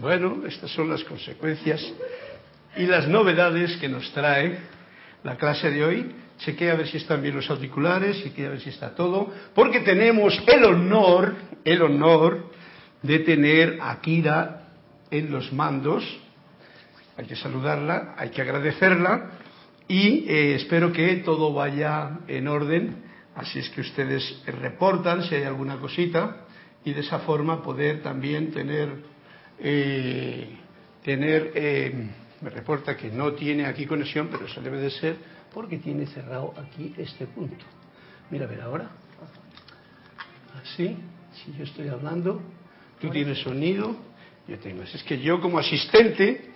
Bueno, estas son las consecuencias y las novedades que nos trae la clase de hoy. Chequea a ver si están bien los auriculares, chequea a ver si está todo, porque tenemos el honor, el honor de tener a Kira en los mandos. Hay que saludarla, hay que agradecerla y eh, espero que todo vaya en orden. Así es que ustedes reportan si hay alguna cosita y de esa forma poder también tener, eh, tener eh, me reporta que no tiene aquí conexión, pero eso debe de ser porque tiene cerrado aquí este punto. Mira, a ver ahora. Así, si yo estoy hablando, tú tienes sonido, yo tengo. Es que yo como asistente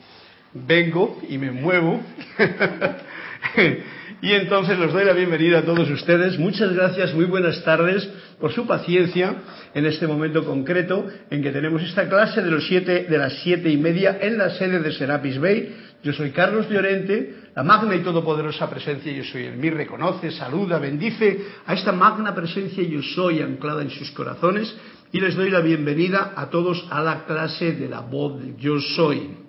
vengo y me muevo. y entonces les doy la bienvenida a todos ustedes. Muchas gracias, muy buenas tardes por su paciencia en este momento concreto en que tenemos esta clase de, los siete, de las siete y media en la sede de Serapis Bay. Yo soy Carlos Llorente, la magna y todopoderosa presencia yo soy en mí, reconoce, saluda, bendice a esta magna presencia yo soy anclada en sus corazones y les doy la bienvenida a todos a la clase de la voz de yo soy.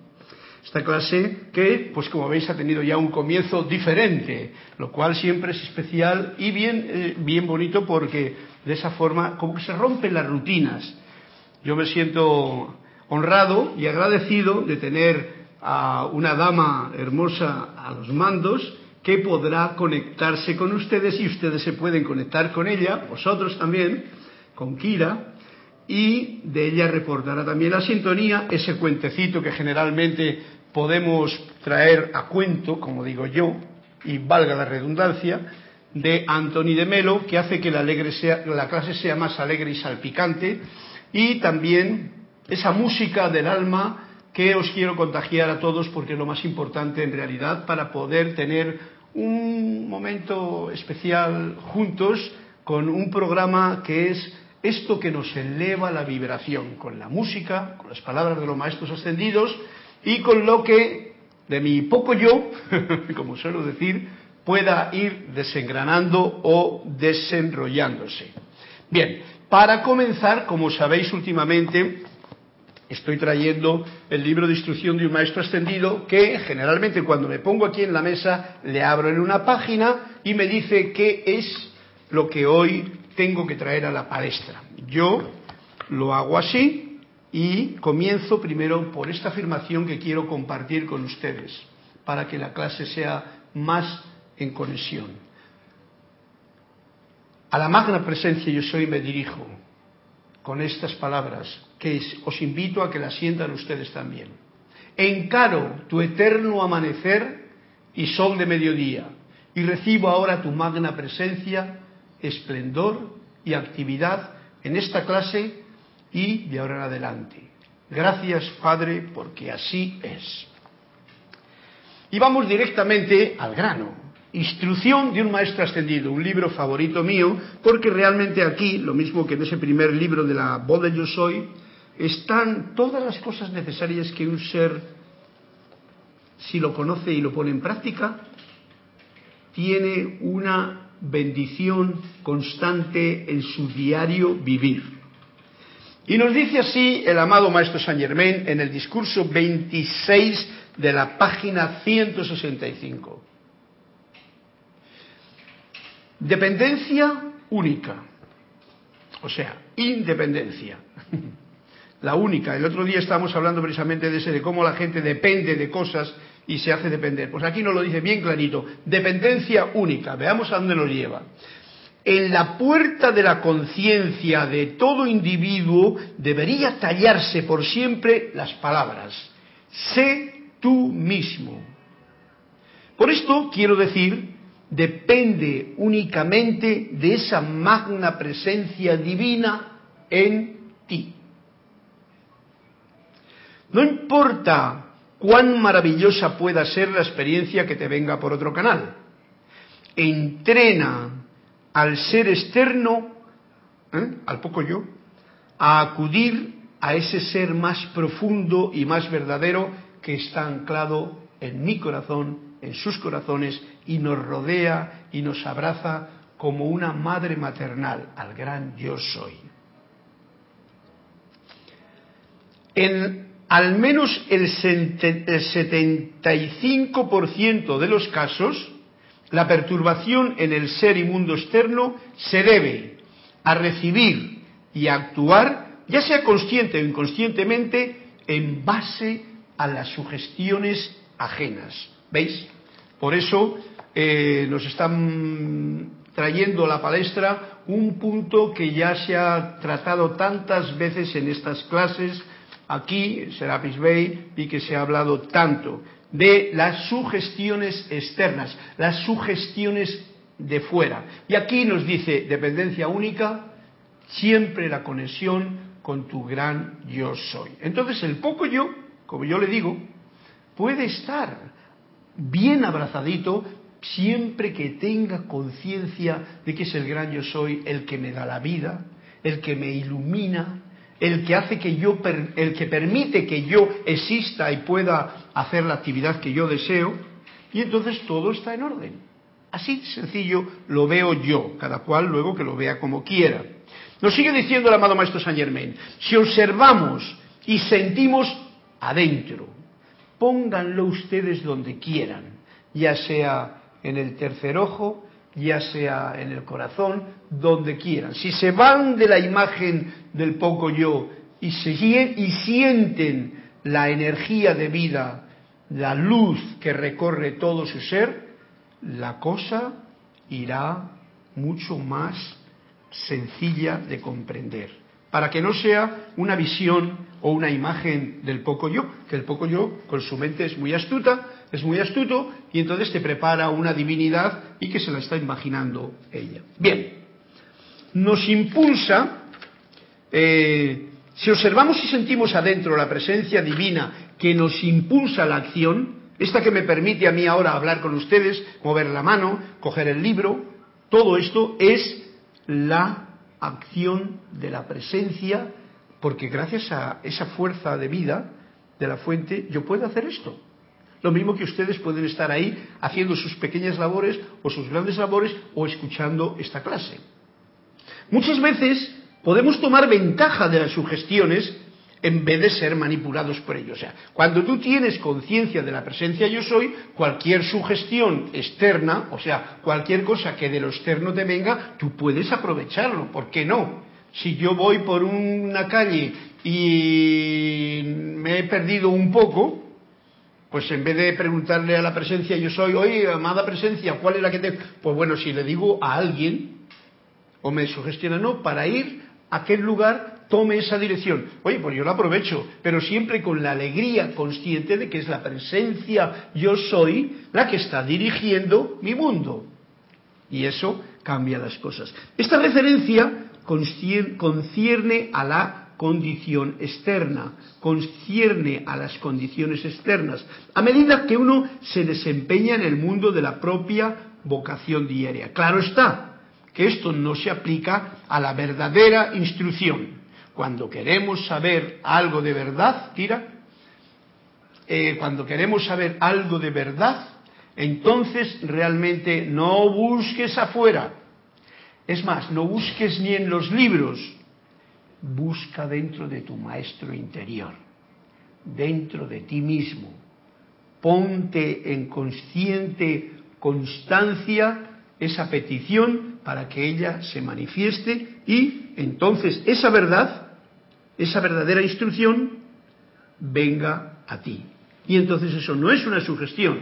Esta clase que, pues como veis, ha tenido ya un comienzo diferente, lo cual siempre es especial y bien, eh, bien bonito porque de esa forma como que se rompen las rutinas. Yo me siento honrado y agradecido de tener a una dama hermosa a los mandos que podrá conectarse con ustedes y ustedes se pueden conectar con ella, vosotros también, con Kira, y de ella reportará también la sintonía, ese cuentecito que generalmente podemos traer a cuento, como digo yo, y valga la redundancia, de Anthony de Melo, que hace que la, alegre sea, la clase sea más alegre y salpicante, y también esa música del alma que os quiero contagiar a todos porque es lo más importante en realidad para poder tener un momento especial juntos con un programa que es esto que nos eleva la vibración, con la música, con las palabras de los maestros ascendidos y con lo que de mi poco yo, como suelo decir, pueda ir desengranando o desenrollándose. Bien, para comenzar, como sabéis últimamente, estoy trayendo el libro de instrucción de un maestro ascendido que generalmente cuando me pongo aquí en la mesa le abro en una página y me dice qué es lo que hoy tengo que traer a la palestra. Yo lo hago así y comienzo primero por esta afirmación que quiero compartir con ustedes para que la clase sea más en conexión. A la magna presencia yo soy me dirijo con estas palabras que os invito a que las sientan ustedes también. Encaro tu eterno amanecer y sol de mediodía y recibo ahora tu magna presencia esplendor y actividad en esta clase y de ahora en adelante. Gracias, Padre, porque así es. Y vamos directamente al grano. Instrucción de un maestro ascendido, un libro favorito mío, porque realmente aquí, lo mismo que en ese primer libro de la voz de yo soy, están todas las cosas necesarias que un ser, si lo conoce y lo pone en práctica, tiene una bendición constante en su diario vivir. Y nos dice así el amado Maestro Saint Germain en el discurso 26 de la página 165. Dependencia única, o sea, independencia. La única. El otro día estábamos hablando precisamente de ese, de cómo la gente depende de cosas y se hace depender. Pues aquí nos lo dice bien clarito, dependencia única, veamos a dónde nos lleva. En la puerta de la conciencia de todo individuo debería tallarse por siempre las palabras, sé tú mismo. Por esto quiero decir, depende únicamente de esa magna presencia divina en ti. No importa cuán maravillosa pueda ser la experiencia que te venga por otro canal. Entrena al ser externo, ¿eh? al poco yo, a acudir a ese ser más profundo y más verdadero que está anclado en mi corazón, en sus corazones, y nos rodea y nos abraza como una madre maternal al gran yo soy. En al menos el 75% de los casos, la perturbación en el ser y mundo externo se debe a recibir y a actuar, ya sea consciente o inconscientemente, en base a las sugestiones ajenas. ¿Veis? Por eso eh, nos están trayendo a la palestra un punto que ya se ha tratado tantas veces en estas clases aquí, en Serapis Bay, y que se ha hablado tanto de las sugestiones externas, las sugestiones de fuera. Y aquí nos dice dependencia única, siempre la conexión con tu gran yo soy. Entonces el poco yo, como yo le digo, puede estar bien abrazadito siempre que tenga conciencia de que es el gran yo soy el que me da la vida, el que me ilumina, el que hace que yo, el que permite que yo exista y pueda hacer la actividad que yo deseo, y entonces todo está en orden. Así sencillo lo veo yo, cada cual luego que lo vea como quiera. Nos sigue diciendo el amado Maestro Saint Germain, si observamos y sentimos adentro, pónganlo ustedes donde quieran, ya sea en el tercer ojo, ya sea en el corazón, donde quieran. Si se van de la imagen del poco yo y, se, y sienten la energía de vida, la luz que recorre todo su ser, la cosa irá mucho más sencilla de comprender. Para que no sea una visión o una imagen del poco yo, que el poco yo con su mente es muy astuta, es muy astuto y entonces te prepara una divinidad y que se la está imaginando ella. Bien, nos impulsa, eh, si observamos y sentimos adentro la presencia divina que nos impulsa la acción, esta que me permite a mí ahora hablar con ustedes, mover la mano, coger el libro, todo esto es la acción de la presencia, porque gracias a esa fuerza de vida de la fuente yo puedo hacer esto. Lo mismo que ustedes pueden estar ahí haciendo sus pequeñas labores o sus grandes labores o escuchando esta clase. Muchas veces podemos tomar ventaja de las sugestiones en vez de ser manipulados por ellos. O sea, cuando tú tienes conciencia de la presencia yo soy, cualquier sugestión externa, o sea, cualquier cosa que de lo externo te venga, tú puedes aprovecharlo. ¿Por qué no? Si yo voy por una calle y me he perdido un poco, pues en vez de preguntarle a la presencia yo soy, oye, amada presencia, ¿cuál es la que te...? Pues bueno, si le digo a alguien, o me sugestiona, no, para ir a aquel lugar, tome esa dirección. Oye, pues yo lo aprovecho, pero siempre con la alegría consciente de que es la presencia yo soy la que está dirigiendo mi mundo. Y eso cambia las cosas. Esta referencia concierne a la condición externa, concierne a las condiciones externas, a medida que uno se desempeña en el mundo de la propia vocación diaria. Claro está que esto no se aplica a la verdadera instrucción. Cuando queremos saber algo de verdad, tira, eh, cuando queremos saber algo de verdad, entonces realmente no busques afuera. Es más, no busques ni en los libros, busca dentro de tu maestro interior, dentro de ti mismo. Ponte en consciente constancia esa petición para que ella se manifieste y entonces esa verdad, esa verdadera instrucción, venga a ti. Y entonces eso no es una sugestión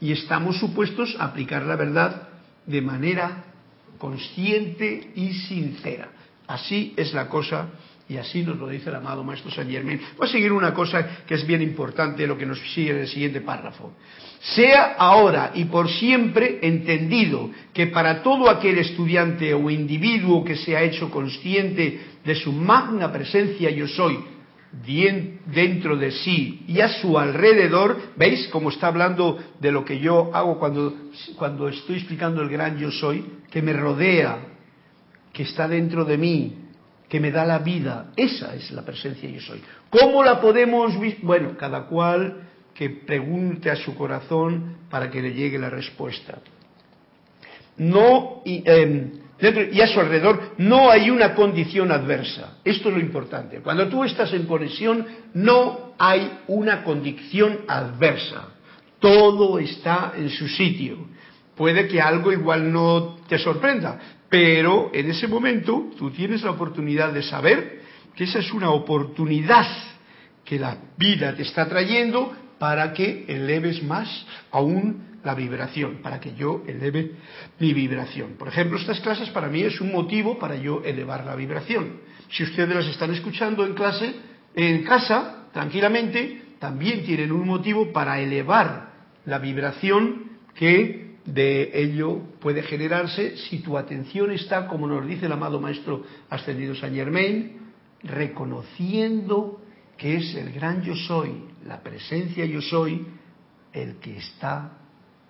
y estamos supuestos a aplicar la verdad de manera consciente y sincera. Así es la cosa y así nos lo dice el amado Maestro San Germain. Voy a seguir una cosa que es bien importante, lo que nos sigue en el siguiente párrafo. Sea ahora y por siempre entendido que para todo aquel estudiante o individuo que se ha hecho consciente de su magna presencia yo soy dentro de sí y a su alrededor, ¿veis cómo está hablando de lo que yo hago cuando, cuando estoy explicando el gran yo soy? Que me rodea, que está dentro de mí, que me da la vida. Esa es la presencia yo soy. ¿Cómo la podemos Bueno, cada cual que pregunte a su corazón para que le llegue la respuesta. No, y, em, y a su alrededor no hay una condición adversa. Esto es lo importante. Cuando tú estás en conexión, no hay una condición adversa. Todo está en su sitio. Puede que algo igual no te sorprenda, pero en ese momento tú tienes la oportunidad de saber que esa es una oportunidad que la vida te está trayendo para que eleves más aún la vibración, para que yo eleve mi vibración. Por ejemplo, estas clases para mí es un motivo para yo elevar la vibración. Si ustedes las están escuchando en clase, en casa, tranquilamente, también tienen un motivo para elevar la vibración que de ello puede generarse si tu atención está, como nos dice el amado Maestro Ascendido Saint Germain, reconociendo que es el gran yo soy, la presencia yo soy, el que está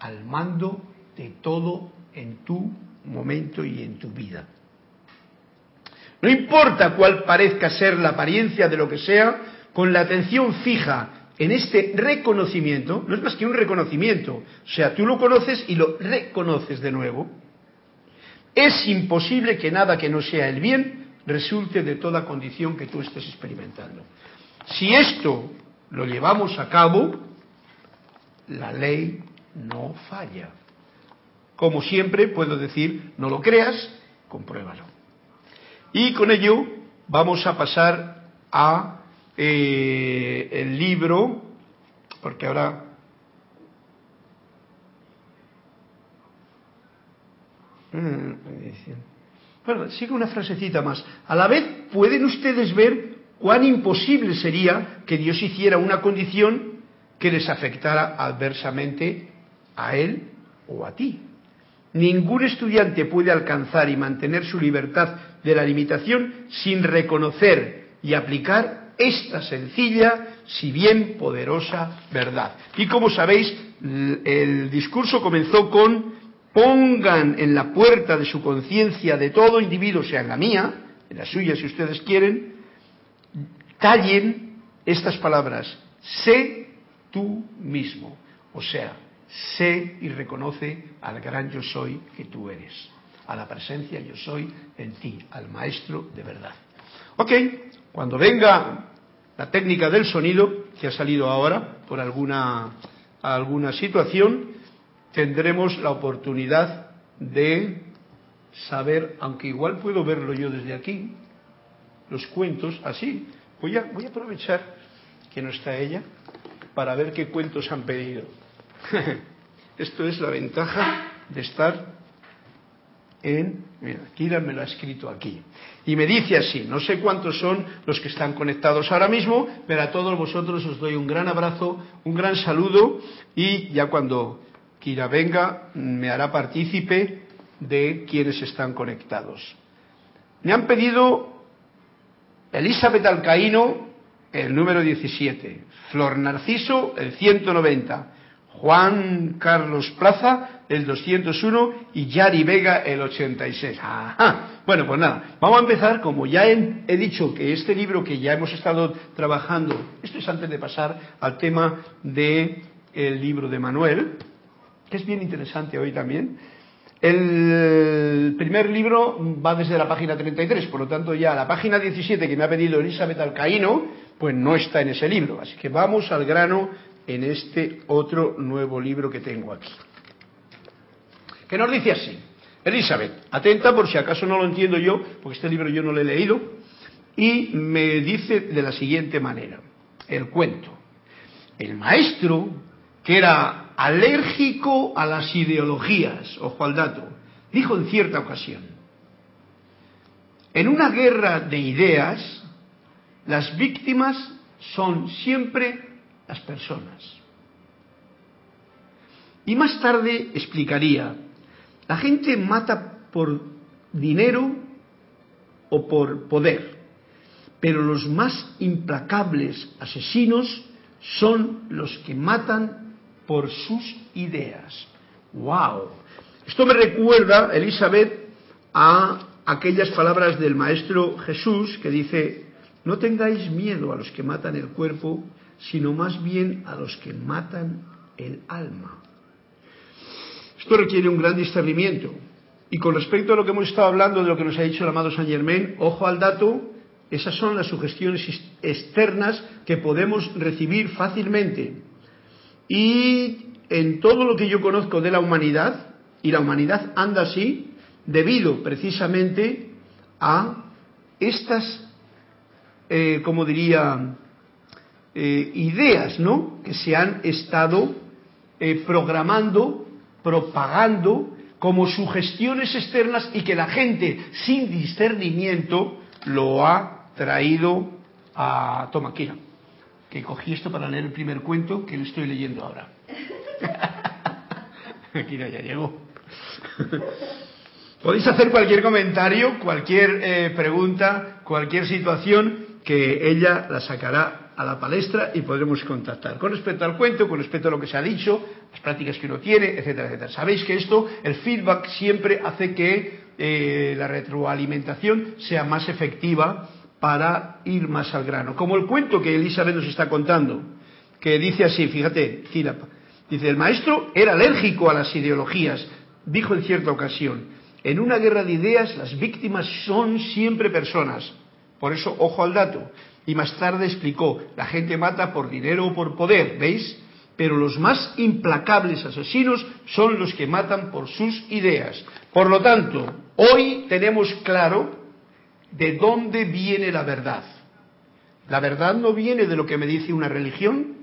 al mando de todo en tu momento y en tu vida. No importa cuál parezca ser la apariencia de lo que sea, con la atención fija en este reconocimiento, no es más que un reconocimiento, o sea, tú lo conoces y lo reconoces de nuevo, es imposible que nada que no sea el bien resulte de toda condición que tú estés experimentando. Si esto lo llevamos a cabo, la ley no falla. Como siempre puedo decir, no lo creas, compruébalo. Y con ello vamos a pasar a eh, el libro, porque ahora mm, bueno, sigue una frasecita más. A la vez pueden ustedes ver cuán imposible sería que Dios hiciera una condición que les afectara adversamente a él o a ti. Ningún estudiante puede alcanzar y mantener su libertad de la limitación sin reconocer y aplicar esta sencilla, si bien poderosa, verdad. Y como sabéis, el discurso comenzó con pongan en la puerta de su conciencia de todo individuo, sea en la mía, en la suya si ustedes quieren, tallen estas palabras, sé tú mismo. O sea, sé y reconoce al gran yo soy que tú eres, a la presencia yo soy en ti, al maestro de verdad. Ok, cuando venga la técnica del sonido, que ha salido ahora por alguna, alguna situación, tendremos la oportunidad de saber, aunque igual puedo verlo yo desde aquí, los cuentos así. Voy a, voy a aprovechar que no está ella para ver qué cuentos han pedido. Esto es la ventaja de estar en... Mira, Kira me lo ha escrito aquí. Y me dice así, no sé cuántos son los que están conectados ahora mismo, pero a todos vosotros os doy un gran abrazo, un gran saludo y ya cuando Kira venga me hará partícipe de quienes están conectados. Me han pedido Elizabeth Alcaíno, el número 17, Flor Narciso, el 190, Juan Carlos Plaza, el 201 y Yari Vega, el 86. Bueno, pues nada, vamos a empezar, como ya he, dicho que este libro que ya hemos estado trabajando, esto es antes de pasar al tema del el libro de Manuel, que es bien interesante hoy también. El primer libro va desde la página 33, por lo tanto ya la página 17 que me ha pedido Elizabeth Alcaíno, pues no está en ese libro. Así que vamos al grano en este otro nuevo libro que tengo aquí. Que nos dice así, Elizabeth, atenta por si acaso no lo entiendo yo, porque este libro yo no lo he leído, y me dice de la siguiente manera, el cuento. El maestro, que era alérgico a las ideologías, ojo al dato, dijo en cierta ocasión, en una guerra de ideas, las víctimas son siempre las personas. Y más tarde explicaría, la gente mata por dinero o por poder, pero los más implacables asesinos son los que matan por sus ideas. ¡Wow! Esto me recuerda, Elizabeth, a aquellas palabras del Maestro Jesús que dice, no tengáis miedo a los que matan el cuerpo, sino más bien a los que matan el alma. Esto requiere un gran discernimiento. Y con respecto a lo que hemos estado hablando, de lo que nos ha dicho el amado Saint Germain, ojo al dato, Esas son las sugestiones externas que podemos recibir fácilmente. Y en todo lo que yo conozco de la humanidad, y la humanidad anda así, debido precisamente a estas, eh, como diría, eh, ideas, ¿no? Que se han estado eh, programando, propagando como sugestiones externas y que la gente sin discernimiento lo ha traído a Tomaquina, que cogí esto para leer el primer cuento que le estoy leyendo ahora. Akira ya llegó. Podéis hacer cualquier comentario, cualquier eh, pregunta, cualquier situación que ella la sacará a la palestra y podremos contactar. Con respecto al cuento, con respecto a lo que se ha dicho, las prácticas que uno tiene, etcétera, etcétera. Sabéis que esto, el feedback siempre hace que eh, la retroalimentación sea más efectiva para ir más al grano. Como el cuento que Elizabeth nos está contando, que dice así, fíjate, dice, el maestro era alérgico a las ideologías, dijo en cierta ocasión, en una guerra de ideas las víctimas son siempre personas. Por eso, ojo al dato. Y más tarde explicó, la gente mata por dinero o por poder, ¿veis? Pero los más implacables asesinos son los que matan por sus ideas. Por lo tanto, hoy tenemos claro de dónde viene la verdad. La verdad no viene de lo que me dice una religión,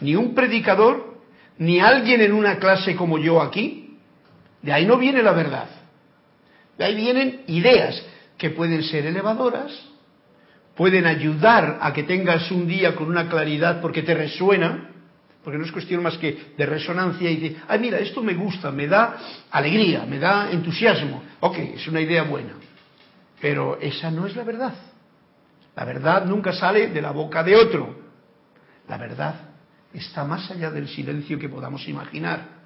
ni un predicador, ni alguien en una clase como yo aquí. De ahí no viene la verdad. De ahí vienen ideas que pueden ser elevadoras, pueden ayudar a que tengas un día con una claridad porque te resuena, porque no es cuestión más que de resonancia y de, ay mira, esto me gusta, me da alegría, me da entusiasmo. Ok, es una idea buena, pero esa no es la verdad. La verdad nunca sale de la boca de otro. La verdad está más allá del silencio que podamos imaginar.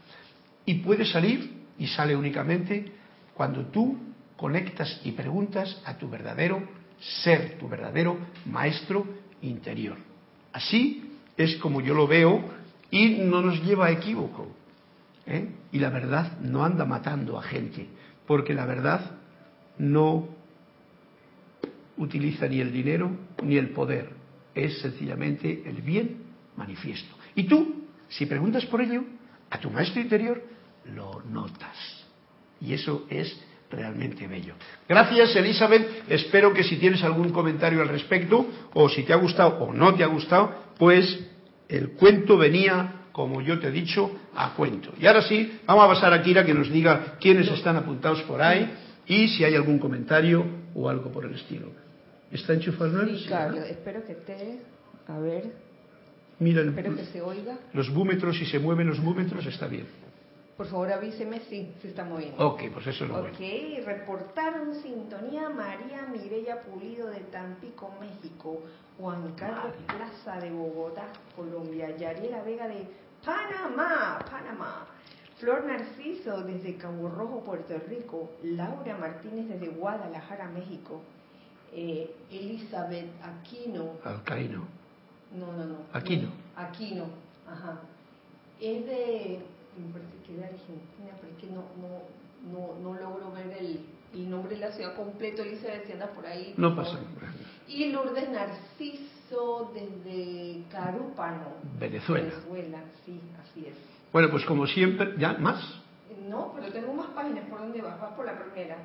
Y puede salir, y sale únicamente, cuando tú conectas y preguntas a tu verdadero ser, tu verdadero maestro interior. Así es como yo lo veo y no nos lleva a equívoco. ¿eh? Y la verdad no anda matando a gente, porque la verdad no utiliza ni el dinero ni el poder, es sencillamente el bien manifiesto. Y tú, si preguntas por ello, a tu maestro interior lo notas. Y eso es realmente bello. Gracias, Elizabeth. Espero que si tienes algún comentario al respecto, o si te ha gustado o no te ha gustado, pues el cuento venía, como yo te he dicho, a cuento. Y ahora sí, vamos a pasar a Kira que nos diga quiénes están apuntados por ahí y si hay algún comentario o algo por el estilo. ¿Está enchufado Sí, Carlos, espero que esté. A ver. Mira, espero que se oiga. Los búmetros, si se mueven los búmetros, está bien. Por favor avíseme si se está moviendo. Ok, pues eso lo Ok, reportaron sintonía María Mireya Pulido de Tampico, México, Juan Carlos Plaza de Bogotá, Colombia, Yariela Vega de Panamá, Panamá, Flor Narciso desde Cabo Rojo, Puerto Rico, Laura Martínez desde Guadalajara, México, eh, Elizabeth Aquino. Alcaíno. No, no, no. Aquino. Aquino, ajá. Es de que de Argentina, pero es que no, no, no, no logro ver el, el, nombre de la ciudad completo, Elizabeth, si anda por ahí. No pasa Y Lourdes Narciso desde Carúpano. Venezuela. Venezuela, sí, así es. Bueno, pues como siempre, ¿ya más? No, pero tengo más páginas. ¿Por dónde vas? Vas por la primera.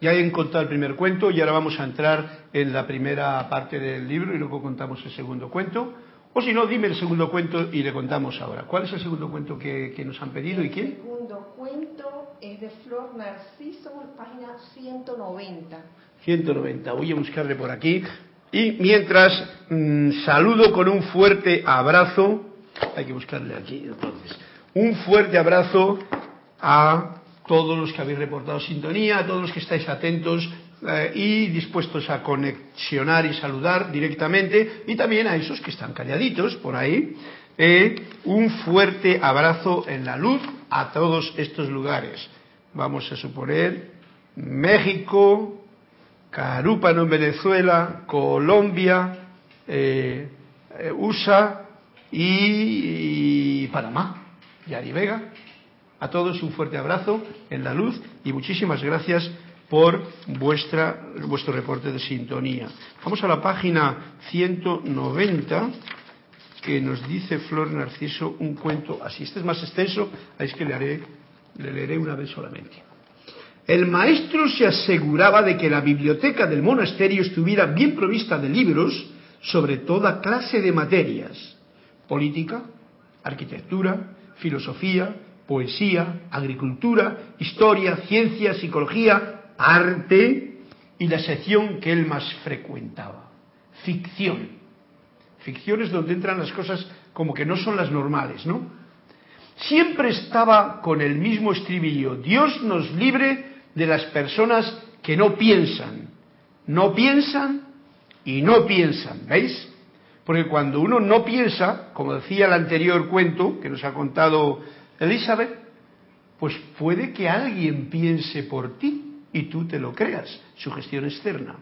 Ya he encontrado el primer cuento y ahora vamos a entrar en la primera parte del libro y luego contamos el segundo cuento. O si no, dime el segundo cuento y le contamos ahora. ¿Cuál es el segundo cuento que, nos han pedido y quién? El segundo cuento es de Flor Narciso, página 190. 190, voy a buscarle por aquí. Y mientras mm, saludo con un fuerte abrazo, hay que buscarle aquí entonces, un fuerte abrazo a todos los que habéis reportado sintonía, a todos los que estáis atentos eh, y dispuestos a conexionar y saludar directamente, y también a esos que están calladitos por ahí. Eh, un fuerte abrazo en la luz a todos estos lugares. Vamos a suponer México, Carúpano en Venezuela, Colombia, eh, USA y, y Panamá, Yari Vega. A todos un fuerte abrazo en la luz y muchísimas gracias por vuestra, vuestro reporte de sintonía. Vamos a la página 190 que nos dice Flor Narciso un cuento así. Este es más extenso, es que le, haré, le leeré una vez solamente. El maestro se aseguraba de que la biblioteca del monasterio estuviera bien provista de libros sobre toda clase de materias, política, arquitectura, filosofía, poesía, agricultura, historia, ciencia, psicología, arte y la sección que él más frecuentaba, ficción. Ficción es donde entran las cosas como que no son las normales, ¿no? Siempre estaba con el mismo estribillo, Dios nos libre de las personas que no piensan, no piensan y no piensan, ¿veis? Porque cuando uno no piensa, como decía el anterior cuento que nos ha contado Elizabeth, pues puede que alguien piense por ti y tú te lo creas, su gestión externa.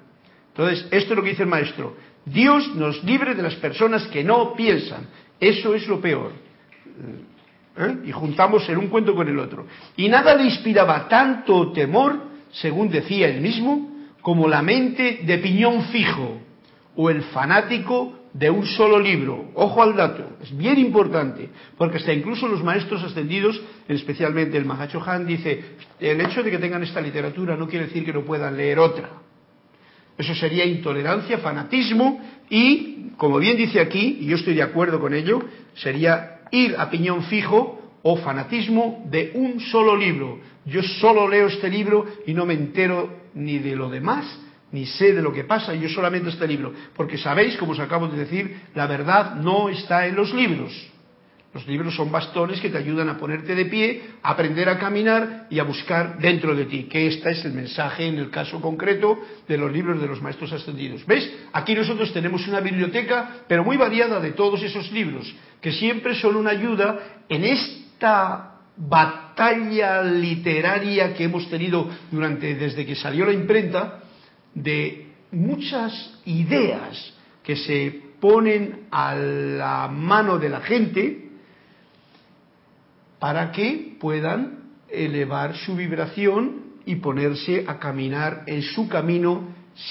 Entonces, esto es lo que dice el maestro. Dios nos libre de las personas que no piensan. Eso es lo peor. ¿Eh? Y juntamos en un cuento con el otro. Y nada le inspiraba tanto temor, según decía él mismo, como la mente de piñón fijo o el fanático de un solo libro. Ojo al dato, es bien importante, porque hasta incluso los maestros ascendidos, especialmente el Mahacho Han, dice, el hecho de que tengan esta literatura no quiere decir que no puedan leer otra. Eso sería intolerancia, fanatismo y, como bien dice aquí, y yo estoy de acuerdo con ello, sería ir a piñón fijo o fanatismo de un solo libro. Yo solo leo este libro y no me entero ni de lo demás, ni sé de lo que pasa, yo solamente este libro. Porque sabéis, como os acabo de decir, la verdad no está en los libros. Los libros son bastones que te ayudan a ponerte de pie, a aprender a caminar y a buscar dentro de ti, que este es el mensaje en el caso concreto de los libros de los maestros ascendidos. ¿Ves? Aquí nosotros tenemos una biblioteca, pero muy variada de todos esos libros, que siempre son una ayuda en esta batalla literaria que hemos tenido durante desde que salió la imprenta de muchas ideas que se ponen a la mano de la gente para que puedan elevar su vibración y ponerse a caminar en su camino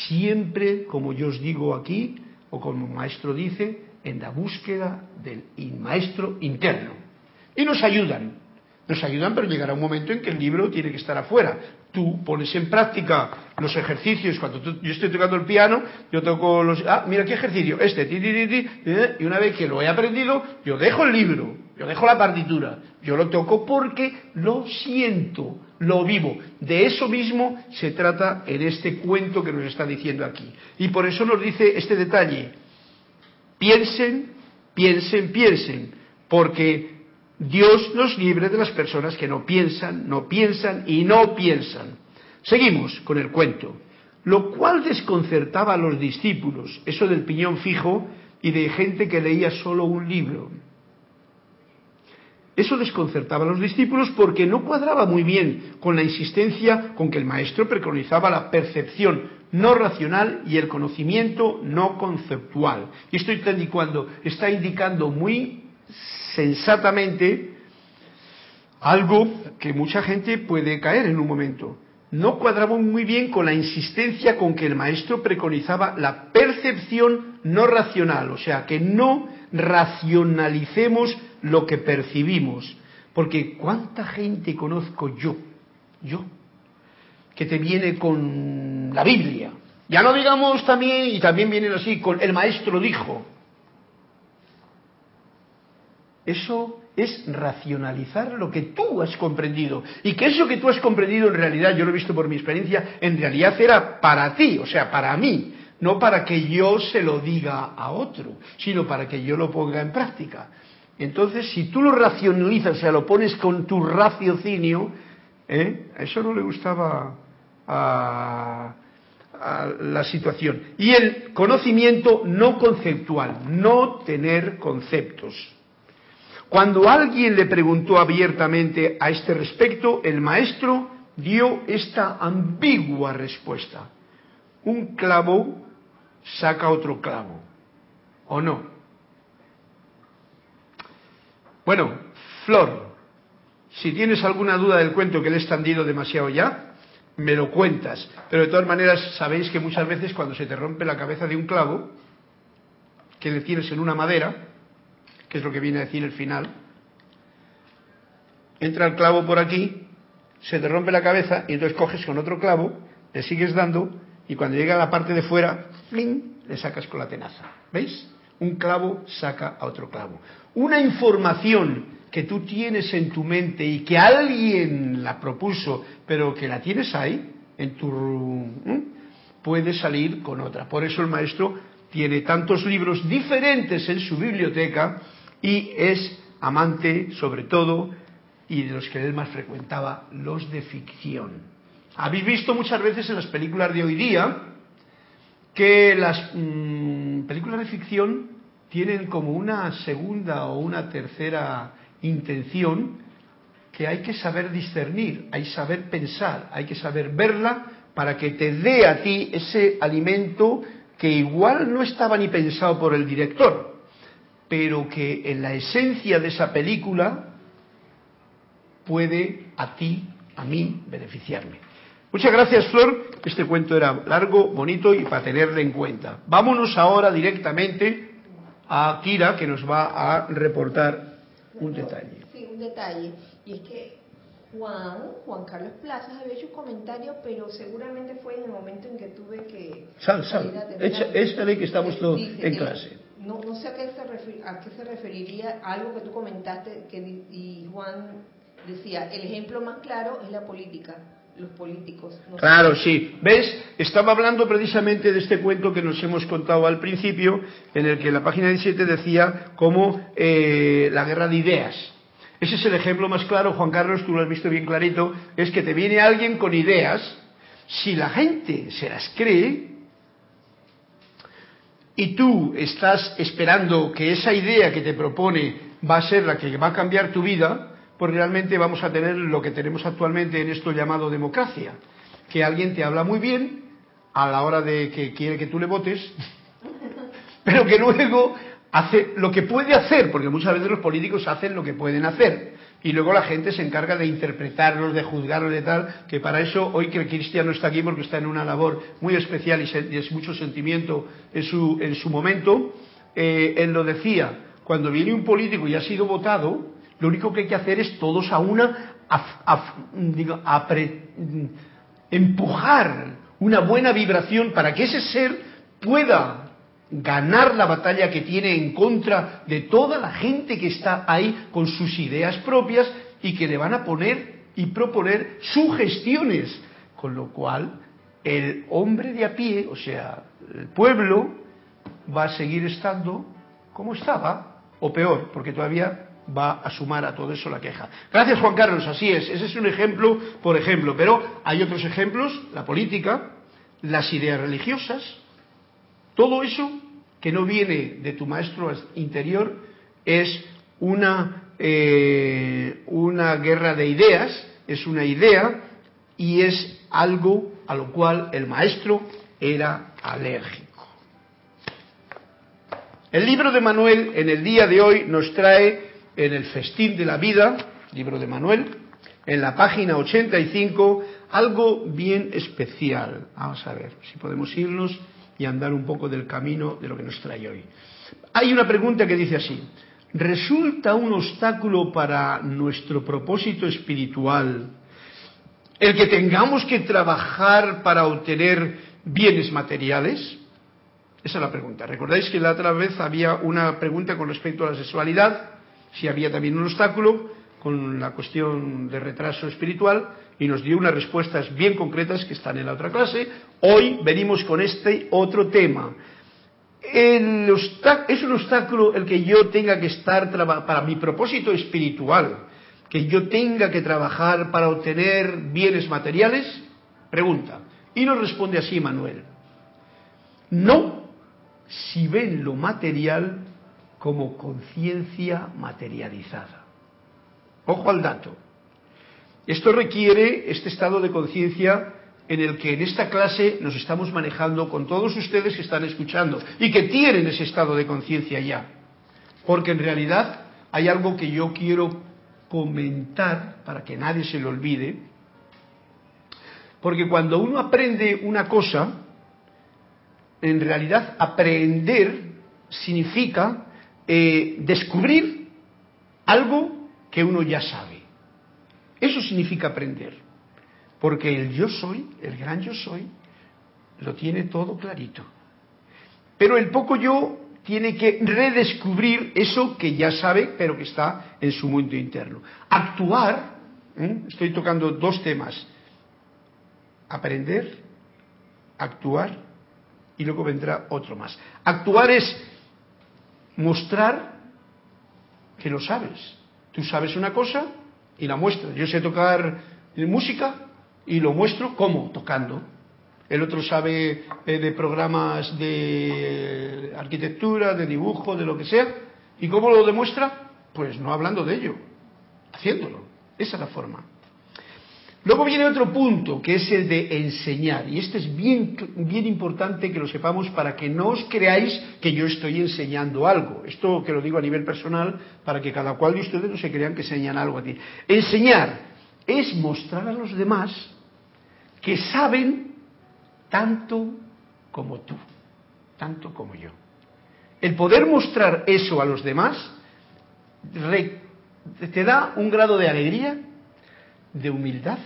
siempre, como yo os digo aquí, o como el maestro dice, en la búsqueda del maestro interno. Y nos ayudan, nos ayudan, pero llegará un momento en que el libro tiene que estar afuera. Tú pones en práctica los ejercicios. Cuando yo estoy tocando el piano, yo toco los. Ah, mira qué ejercicio, este, ti, ti, ti, eh, y una vez que lo he aprendido, yo dejo el libro, yo dejo la partitura, yo lo toco porque lo siento, lo vivo. De eso mismo se trata en este cuento que nos está diciendo aquí. Y por eso nos dice este detalle. Piensen, piensen, piensen, porque Dios nos libre de las personas que no piensan, no piensan y no piensan. Seguimos con el cuento. Lo cual desconcertaba a los discípulos, eso del piñón fijo y de gente que leía solo un libro. Eso desconcertaba a los discípulos porque no cuadraba muy bien con la insistencia con que el maestro preconizaba la percepción no racional y el conocimiento no conceptual. Y esto cuando está indicando muy sensatamente algo que mucha gente puede caer en un momento. No cuadraba muy bien con la insistencia con que el maestro preconizaba la percepción no racional, o sea, que no racionalicemos lo que percibimos. Porque cuánta gente conozco yo, yo, que te viene con la Biblia. Ya no digamos también, y también vienen así, con el maestro dijo. Eso es racionalizar lo que tú has comprendido. Y que eso que tú has comprendido en realidad, yo lo he visto por mi experiencia, en realidad era para ti, o sea, para mí. No para que yo se lo diga a otro, sino para que yo lo ponga en práctica. Entonces, si tú lo racionalizas, o sea, lo pones con tu raciocinio, ¿eh? eso no le gustaba a, a la situación. Y el conocimiento no conceptual, no tener conceptos. Cuando alguien le preguntó abiertamente a este respecto, el maestro dio esta ambigua respuesta. Un clavo saca otro clavo, ¿o no? Bueno, Flor, si tienes alguna duda del cuento que le he extendido demasiado ya, me lo cuentas. Pero de todas maneras, sabéis que muchas veces cuando se te rompe la cabeza de un clavo, que le tienes en una madera, que es lo que viene a decir el final, entra el clavo por aquí, se te rompe la cabeza y entonces coges con otro clavo, le sigues dando y cuando llega a la parte de fuera, le sacas con la tenaza. ¿Veis? Un clavo saca a otro clavo. Una información que tú tienes en tu mente y que alguien la propuso, pero que la tienes ahí, en tu... puede salir con otra. Por eso el maestro tiene tantos libros diferentes en su biblioteca y es amante, sobre todo, y de los que él más frecuentaba, los de ficción. Habéis visto muchas veces en las películas de hoy día que las mm, películas de ficción tienen como una segunda o una tercera intención que hay que saber discernir, hay que saber pensar, hay que saber verla para que te dé a ti ese alimento que igual no estaba ni pensado por el director, pero que en la esencia de esa película puede a ti, a mí, beneficiarme. Muchas gracias, Flor. Este cuento era largo, bonito y para tenerle en cuenta. Vámonos ahora directamente a Kira, que nos va a reportar un detalle. Sí, un detalle. Y es que Juan, Juan Carlos Plazas, había hecho un comentario, pero seguramente fue en el momento en que tuve que... Sal, sal. Esta ley que estamos todos en clase. No, no sé a qué, se a qué se referiría algo que tú comentaste, que y Juan decía, el ejemplo más claro es la política los políticos. claro, sí. ¿Ves? Estaba hablando precisamente de este cuento que nos hemos contado al principio, en el que la página 17 decía como eh, la guerra de ideas. Ese es el ejemplo más claro, Juan Carlos, tú lo has visto bien clarito, es que te viene alguien con ideas, si la gente se las cree, y tú estás esperando que esa idea que te propone va a ser la que va a cambiar tu vida, pues realmente vamos a tener lo que tenemos actualmente en esto llamado democracia, que alguien te habla muy bien a la hora de que quiere que tú le votes, pero que luego hace lo que puede hacer, porque muchas veces los políticos hacen lo que pueden hacer, y luego la gente se encarga de interpretarlos, de juzgarlos, de tal, que para eso hoy que el cristiano está aquí porque está en una labor muy especial y, es mucho sentimiento en su, en su momento, eh, él lo decía, cuando viene un político y ha sido votado, lo único que hay que hacer es todos a una empujar una buena vibración para que ese ser pueda ganar la batalla que tiene en contra de toda la gente que está ahí con sus ideas propias y que le van a poner y proponer sugestiones, con lo cual el hombre de a pie, o sea, el pueblo, va a seguir estando como estaba, o peor, porque todavía va a sumar a todo eso la queja. Gracias Juan Carlos, así es, ese es un ejemplo, por ejemplo, pero hay otros ejemplos, la política, las ideas religiosas, todo eso que no viene de tu maestro interior es una, eh, una guerra de ideas, es una idea y es algo a lo cual el maestro era alérgico. El libro de Manuel en el día de hoy nos trae en el Festín de la Vida, libro de Manuel, en la página 85, algo bien especial. Vamos a ver si podemos irnos y andar un poco del camino de lo que nos trae hoy. Hay una pregunta que dice así, ¿resulta un obstáculo para nuestro propósito espiritual el que tengamos que trabajar para obtener bienes materiales? Esa es la pregunta. ¿Recordáis que la otra vez había una pregunta con respecto a la sexualidad? si había también un obstáculo con la cuestión de retraso espiritual y nos dio unas respuestas bien concretas que están en la otra clase. Hoy venimos con este otro tema. es un obstáculo el que yo tenga que estar para mi propósito espiritual, que yo tenga que trabajar para obtener bienes materiales? Pregunta. Y nos responde así Manuel. No si ven lo material como conciencia materializada. Ojo al dato. Esto requiere este estado de conciencia en el que en esta clase nos estamos manejando con todos ustedes que están escuchando y que tienen ese estado de conciencia ya. Porque en realidad hay algo que yo quiero comentar para que nadie se lo olvide. Porque cuando uno aprende una cosa, en realidad aprender significa eh, descubrir algo que uno ya sabe. Eso significa aprender. Porque el yo soy, el gran yo soy, lo tiene todo clarito. Pero el poco yo tiene que redescubrir eso que ya sabe, pero que está en su mundo interno. Actuar, estoy tocando dos temas, aprender, actuar, y luego vendrá otro más. Actuar es mostrar que lo sabes. Tú sabes una cosa y la muestras. Yo sé tocar música y lo muestro como tocando. El otro sabe eh, de programas de arquitectura, de dibujo, de lo que sea. ¿Y cómo lo demuestra? Pues no hablando de ello, haciéndolo. Esa es la forma. Luego viene otro punto, que es el de enseñar. Y este es bien, bien importante que lo sepamos para que no os creáis que yo estoy enseñando algo. Esto que lo digo a nivel personal, para que cada cual de ustedes no se crean que enseñan algo a ti. Enseñar es mostrar a los demás que saben tanto como tú, tanto como yo. El poder mostrar eso a los demás te da un grado de alegría, de humildad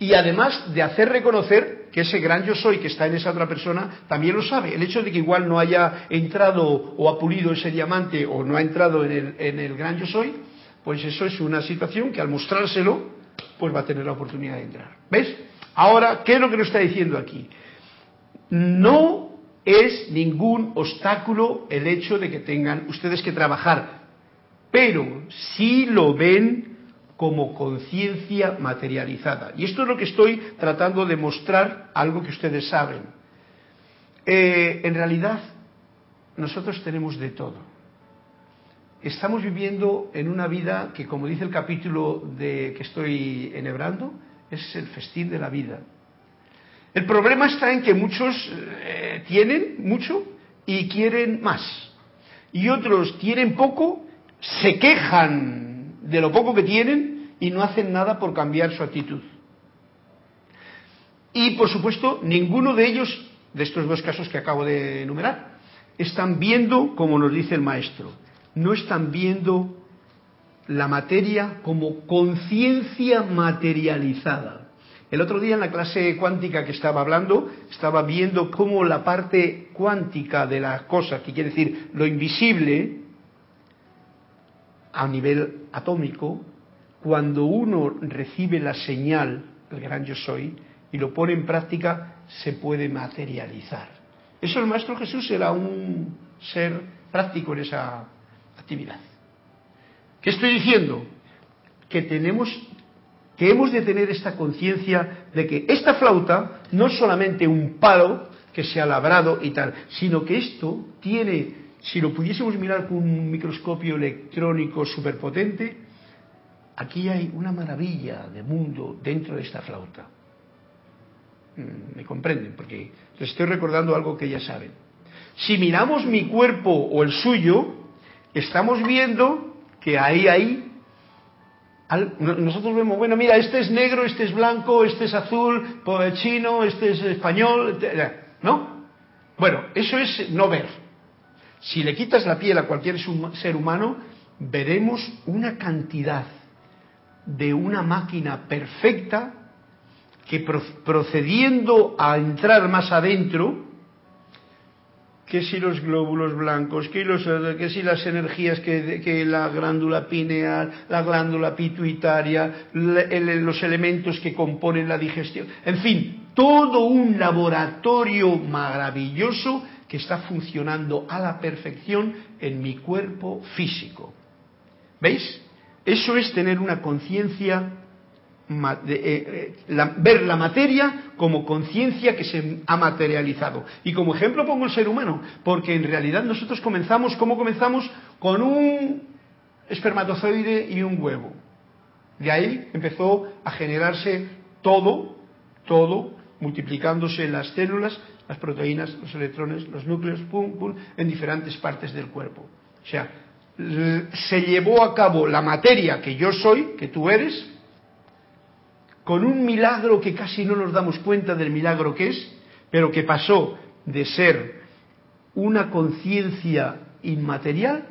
y además de hacer reconocer que ese gran yo soy que está en esa otra persona también lo sabe. El hecho de que igual no haya entrado o ha pulido ese diamante o no ha entrado en el, en el gran yo soy, pues eso es una situación que al mostrárselo, pues va a tener la oportunidad de entrar. ¿Ves? Ahora, ¿qué es lo que nos está diciendo aquí? No es ningún obstáculo el hecho de que tengan ustedes que trabajar, pero si lo ven como conciencia materializada. Y esto es lo que estoy tratando de mostrar, algo que ustedes saben. Eh, en realidad, nosotros tenemos de todo. Estamos viviendo en una vida que, como dice el capítulo de, que estoy enhebrando, es el festín de la vida. El problema está en que muchos eh, tienen mucho y quieren más. Y otros tienen poco, se quejan de lo poco que tienen y no hacen nada por cambiar su actitud. Y por supuesto, ninguno de ellos, de estos dos casos que acabo de enumerar, están viendo, como nos dice el maestro, no están viendo la materia como conciencia materializada. El otro día en la clase cuántica que estaba hablando, estaba viendo cómo la parte cuántica de las cosas, que quiere decir lo invisible, a nivel atómico, cuando uno recibe la señal, el gran yo soy, y lo pone en práctica, se puede materializar. Eso el Maestro Jesús era un ser práctico en esa actividad. ¿Qué estoy diciendo? Que tenemos que hemos de tener esta conciencia de que esta flauta no es solamente un palo que se ha labrado y tal, sino que esto tiene si lo pudiésemos mirar con un microscopio electrónico superpotente, aquí hay una maravilla de mundo dentro de esta flauta. Mm, ¿Me comprenden? Porque les estoy recordando algo que ya saben. Si miramos mi cuerpo o el suyo, estamos viendo que ahí, ahí, nosotros vemos, bueno, mira, este es negro, este es blanco, este es azul, chino, este es español, ¿no? Bueno, eso es no ver. Si le quitas la piel a cualquier ser humano, veremos una cantidad de una máquina perfecta que procediendo a entrar más adentro, que si los glóbulos blancos, que, los, que si las energías, que, que, la glándula pineal, la glándula pituitaria, los elementos que componen la digestión, en fin, todo un laboratorio maravilloso que está funcionando a la perfección en mi cuerpo físico. ¿Veis? Eso es tener una conciencia, eh, eh, ver la materia como conciencia que se ha materializado. Y como ejemplo pongo el ser humano, porque en realidad nosotros comenzamos, ¿cómo comenzamos? Con un espermatozoide y un huevo. De ahí empezó a generarse todo, todo, multiplicándose las células las proteínas, los electrones, los núcleos, pum, pum, en diferentes partes del cuerpo. O sea, se llevó a cabo la materia que yo soy, que tú eres, con un milagro que casi no nos damos cuenta del milagro que es, pero que pasó de ser una conciencia inmaterial,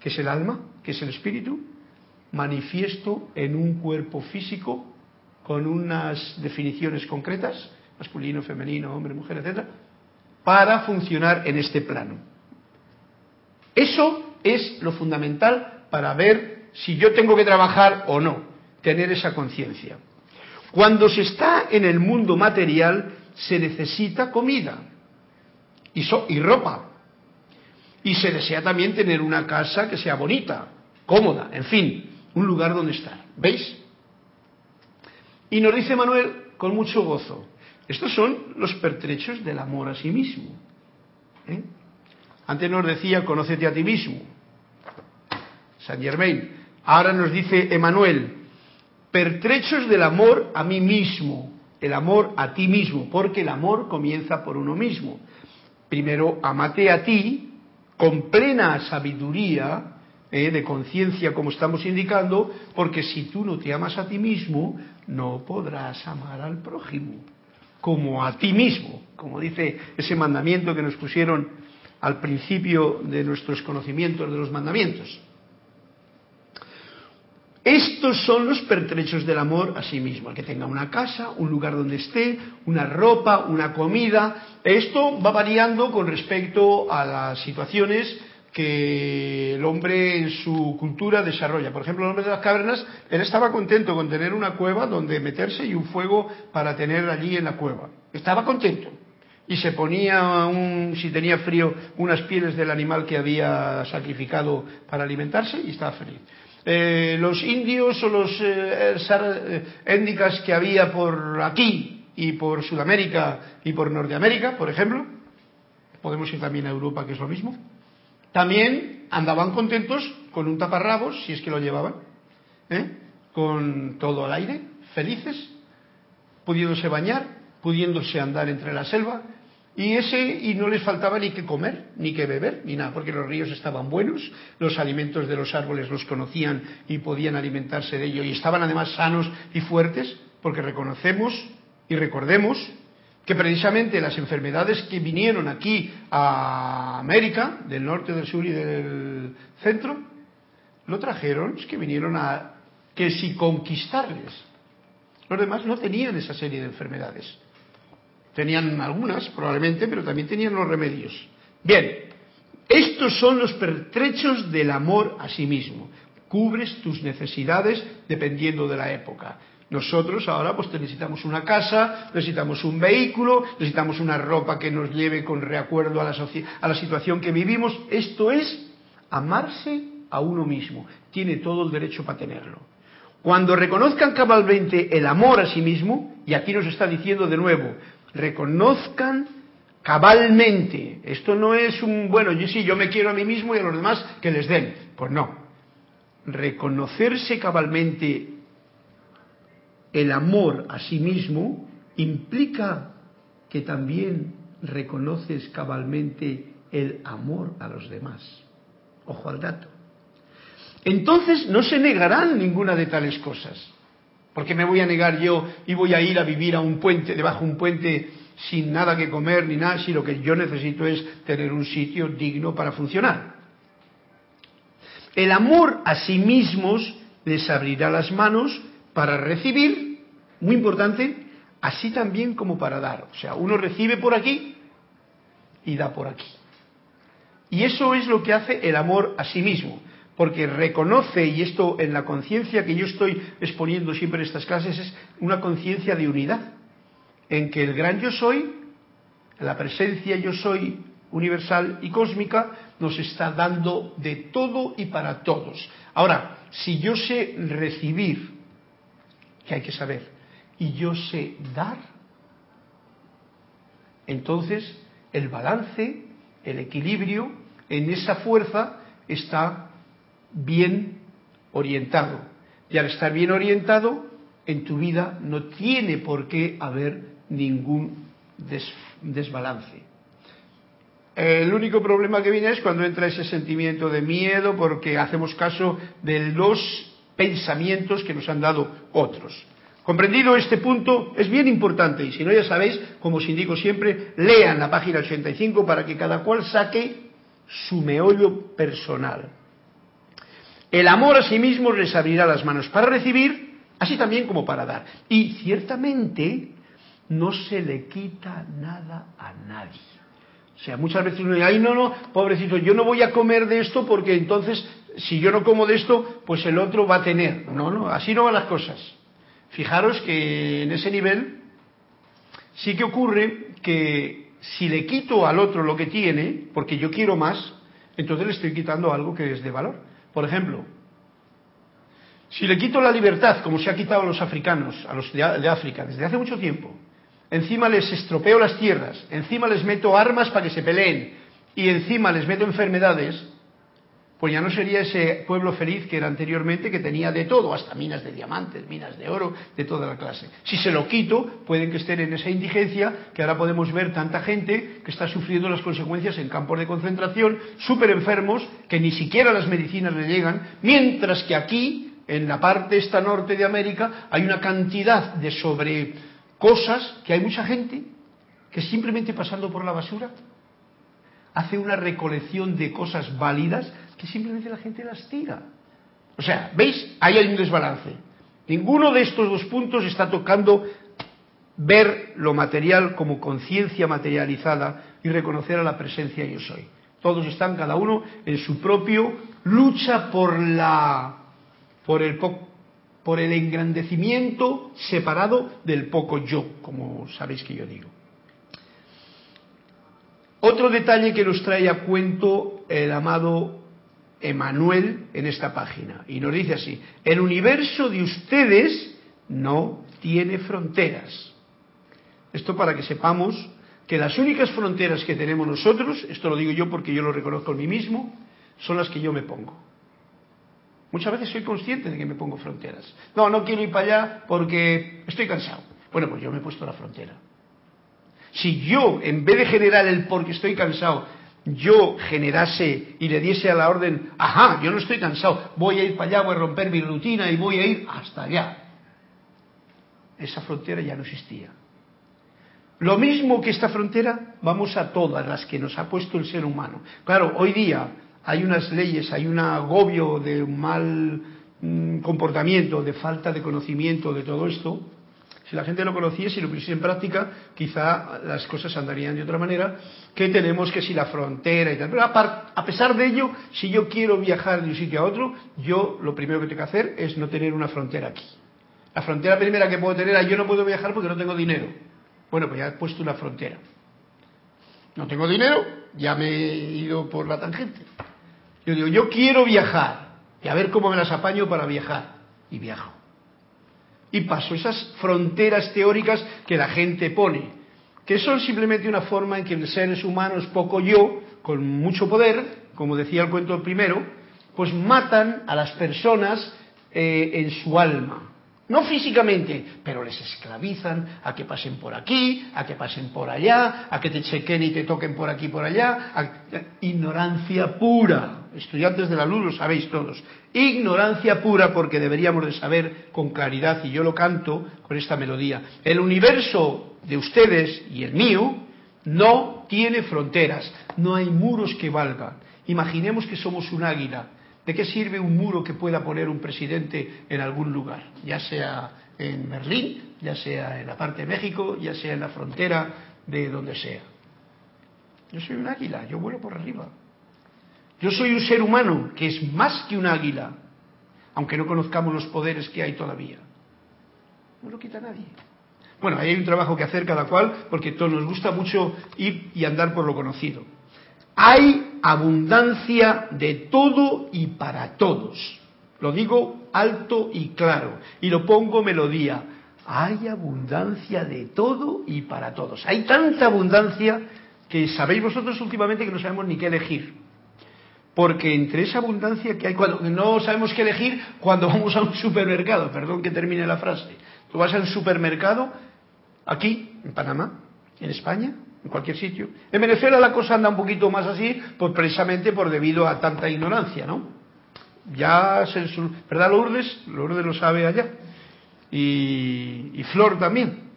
que es el alma, que es el espíritu, manifiesto en un cuerpo físico con unas definiciones concretas, masculino, femenino, hombre, mujer, etc., para funcionar en este plano. Eso es lo fundamental para ver si yo tengo que trabajar o no, tener esa conciencia. Cuando se está en el mundo material, se necesita comida y, y ropa. Y se desea también tener una casa que sea bonita, cómoda, en fin, un lugar donde estar. ¿Veis? Y nos dice Manuel con mucho gozo, estos son los pertrechos del amor a sí mismo. ¿eh? Antes nos decía, conócete a ti mismo. San Germain. Ahora nos dice Emanuel, pertrechos del amor a mí mismo, el amor a ti mismo, porque el amor comienza por uno mismo. Primero, amate a ti con plena sabiduría ¿eh? de conciencia, como estamos indicando, porque si tú no te amas a ti mismo, no podrás amar al prójimo como a ti mismo, como dice ese mandamiento que nos pusieron al principio de nuestros conocimientos de los mandamientos. Estos son los pertrechos del amor a sí mismo, el que tenga una casa, un lugar donde esté, una ropa, una comida. Esto va variando con respecto a las situaciones que el hombre en su cultura desarrolla. Por ejemplo, el hombre de las cavernas, él estaba contento con tener una cueva donde meterse y un fuego para tener allí en la cueva. Estaba contento. Y se ponía, un, si tenía frío, unas pieles del animal que había sacrificado para alimentarse y estaba feliz. Eh, los indios o los eh, eh, que había por aquí y por Sudamérica y por Norteamérica, por ejemplo, podemos ir también a Europa, que es lo mismo, también andaban contentos con un taparrabos, si es que lo llevaban, ¿eh? con todo el aire, felices, pudiéndose bañar, pudiéndose andar entre la selva, y ese y no les faltaba ni que comer, ni que beber, ni nada, porque los ríos estaban buenos, los alimentos de los árboles los conocían y podían alimentarse de ello, y estaban además sanos y fuertes, porque reconocemos y recordemos que precisamente las enfermedades que vinieron aquí a América, del norte, del sur y del centro, lo trajeron, es que vinieron a que si conquistarles. Los demás no tenían esa serie de enfermedades. Tenían algunas, probablemente, pero también tenían los remedios. Bien, estos son los pertrechos del amor a sí mismo. Cubres tus necesidades dependiendo de la época. Nosotros ahora pues necesitamos una casa, necesitamos un vehículo, necesitamos una ropa que nos lleve con reacuerdo a la, a la situación que vivimos. Esto es amarse a uno mismo. Tiene todo el derecho para tenerlo. Cuando reconozcan cabalmente el amor a sí mismo, y aquí nos está diciendo de nuevo, reconozcan cabalmente. Esto no es un, bueno, yo sí, yo me quiero a mí mismo y a los demás que les den. Pues no. Reconocerse cabalmente el amor a sí mismo implica que también reconoces cabalmente el amor a los demás. Ojo al dato. Entonces no se negarán ninguna de tales cosas. Porque me voy a negar yo y voy a ir a vivir a un puente, debajo de un puente sin nada que comer ni nada, si lo que yo necesito es tener un sitio digno para funcionar. El amor a sí mismos les abrirá las manos para recibir, muy importante, así también como para dar. O sea, uno recibe por aquí y da por aquí. Y eso es lo que hace el amor a sí mismo, porque reconoce, y esto en la conciencia que yo estoy exponiendo siempre en estas clases, es una conciencia de unidad, en que el gran yo soy, la presencia yo soy universal y cósmica, nos está dando de todo y para todos. Ahora, si yo sé recibir que hay que saber, y yo sé dar, entonces el balance, el equilibrio en esa fuerza está bien orientado. Y al estar bien orientado, en tu vida no tiene por qué haber ningún desbalance. El único problema que viene es cuando entra ese sentimiento de miedo porque hacemos caso de los pensamientos que nos han dado otros. Comprendido este punto, es bien importante y si no ya sabéis, como os indico siempre, lean la página 85 para que cada cual saque su meollo personal. El amor a sí mismo les abrirá las manos para recibir, así también como para dar. Y ciertamente no se le quita nada a nadie. O sea, muchas veces uno dice, ay, no, no, pobrecito, yo no voy a comer de esto porque entonces, si yo no como de esto, pues el otro va a tener. No, no, así no van las cosas. Fijaros que en ese nivel sí que ocurre que si le quito al otro lo que tiene, porque yo quiero más, entonces le estoy quitando algo que es de valor. Por ejemplo, si le quito la libertad, como se ha quitado a los africanos, a los de, África, desde hace mucho tiempo, encima les estropeo las tierras, encima les meto armas para que se peleen y encima les meto enfermedades, pues ya no sería ese pueblo feliz que era anteriormente, que tenía de todo, hasta minas de diamantes, minas de oro, de toda la clase. Si se lo quito, pueden que estén en esa indigencia, que ahora podemos ver tanta gente que está sufriendo las consecuencias en campos de concentración, súper enfermos, que ni siquiera las medicinas le llegan, mientras que aquí, en la parte esta norte de América, hay una cantidad de sobre cosas que hay mucha gente que simplemente pasando por la basura hace una recolección de cosas válidas que simplemente la gente las tira. O sea, ¿veis? Ahí hay un desbalance. Ninguno de estos dos puntos está tocando ver lo material como conciencia materializada y reconocer a la presencia yo soy. Todos están cada uno en su propio lucha por la por el por el engrandecimiento separado del poco yo, como sabéis que yo digo. Otro detalle que nos trae a cuento el amado Emanuel en esta página. Y nos dice así, el universo de ustedes no tiene fronteras. Esto para que sepamos que las únicas fronteras que tenemos nosotros, esto lo digo yo porque yo lo reconozco en mí mismo, son las que yo me pongo. Muchas veces soy consciente de que me pongo fronteras. No, no quiero ir para allá porque estoy cansado. Bueno, pues yo me he puesto la frontera. Si yo, en vez de generar el porque estoy cansado, yo generase y le diese a la orden, ajá, yo no estoy cansado, voy a ir para allá, voy a romper mi rutina y voy a ir hasta allá. Esa frontera ya no existía. Lo mismo que esta frontera, vamos a todas las que nos ha puesto el ser humano. Claro, hoy día hay unas leyes, hay un agobio de mal mm, comportamiento, de falta de conocimiento de todo esto, si la gente lo conociese y lo pusiese en práctica, quizá las cosas andarían de otra manera, que tenemos que si la frontera y tal. Pero a, pesar de ello, si yo quiero viajar de un sitio a otro, yo lo primero que tengo que hacer es no tener una frontera aquí. La frontera primera que puedo tener es yo no puedo viajar porque no tengo dinero. Bueno, pues ya he puesto una frontera. No tengo dinero, ya me he ido por la tangente. Yo digo, yo quiero viajar y a ver cómo me las apaño para viajar. Y viajo y paso esas fronteras teóricas que la gente pone, que son simplemente una forma en que los seres humanos, poco yo, con mucho poder, como decía el cuento primero, pues matan a las personas eh, en su alma. No físicamente, pero les esclavizan a que pasen por aquí, a que pasen por allá, a que te chequen y te toquen por aquí y por allá. Ignorancia pura. Estudiantes de la luz lo sabéis todos. Ignorancia pura porque deberíamos de saber con claridad, y yo lo canto con esta melodía. El universo de ustedes y el mío no tiene fronteras, no hay muros que valgan. Imaginemos que somos un águila ¿De qué sirve un muro que pueda poner un presidente en algún lugar? Ya sea en Berlín, ya sea en la parte de México, ya sea en la frontera de donde sea. Yo soy un águila, yo vuelo por arriba. Yo soy un ser humano que es más que un águila, aunque no conozcamos los poderes que hay todavía. No lo quita nadie. Bueno, ahí hay un trabajo que hacer cada cual, porque todos nos gusta mucho ir y andar por lo conocido. Hay abundancia de todo y para todos. Lo digo alto y claro. Y lo pongo melodía. Hay abundancia de todo y para todos. Hay tanta abundancia que sabéis vosotros últimamente que no sabemos ni qué elegir. Porque entre esa abundancia que hay, cuando no sabemos qué elegir cuando vamos a un supermercado, perdón que termine la frase. Tú vas a un supermercado aquí, en Panamá, en España, en cualquier sitio. En Venezuela la cosa anda un poquito más así, pues precisamente por debido a tanta ignorancia, ¿no? Ya se, ¿verdad Lourdes? Lourdes lo sabe allá. y, y Flor también.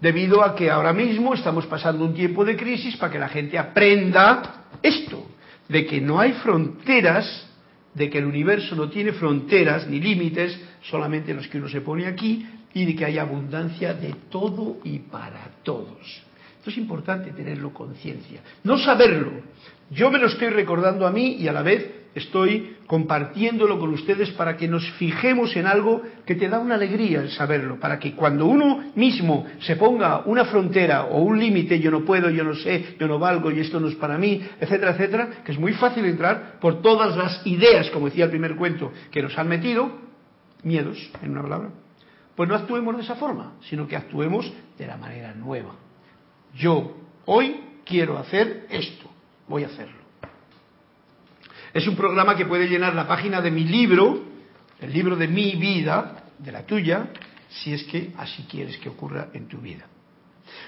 Debido a que ahora mismo estamos pasando un tiempo de crisis para que la gente aprenda esto, de que no hay fronteras, de que el universo no tiene fronteras ni límites, solamente los que uno se pone aquí, y de que hay abundancia de todo y para todos. Esto es importante tenerlo conciencia. No saberlo. Yo me lo estoy recordando a mí y a la vez estoy compartiéndolo con ustedes para que nos fijemos en algo que te da una alegría el saberlo, para que cuando uno mismo se ponga una frontera o un límite, yo no puedo, yo no sé, yo no valgo y esto no es para mí, etcétera, etcétera, que es muy fácil entrar por todas las ideas, como decía el primer cuento, que nos han metido, miedos, en una palabra. Pues no actuemos de esa forma, sino que actuemos de la manera nueva yo hoy quiero hacer esto, voy a hacerlo. Es un programa que puede llenar la página de mi libro, el libro de mi vida, de la tuya, si es que así quieres que ocurra en tu vida.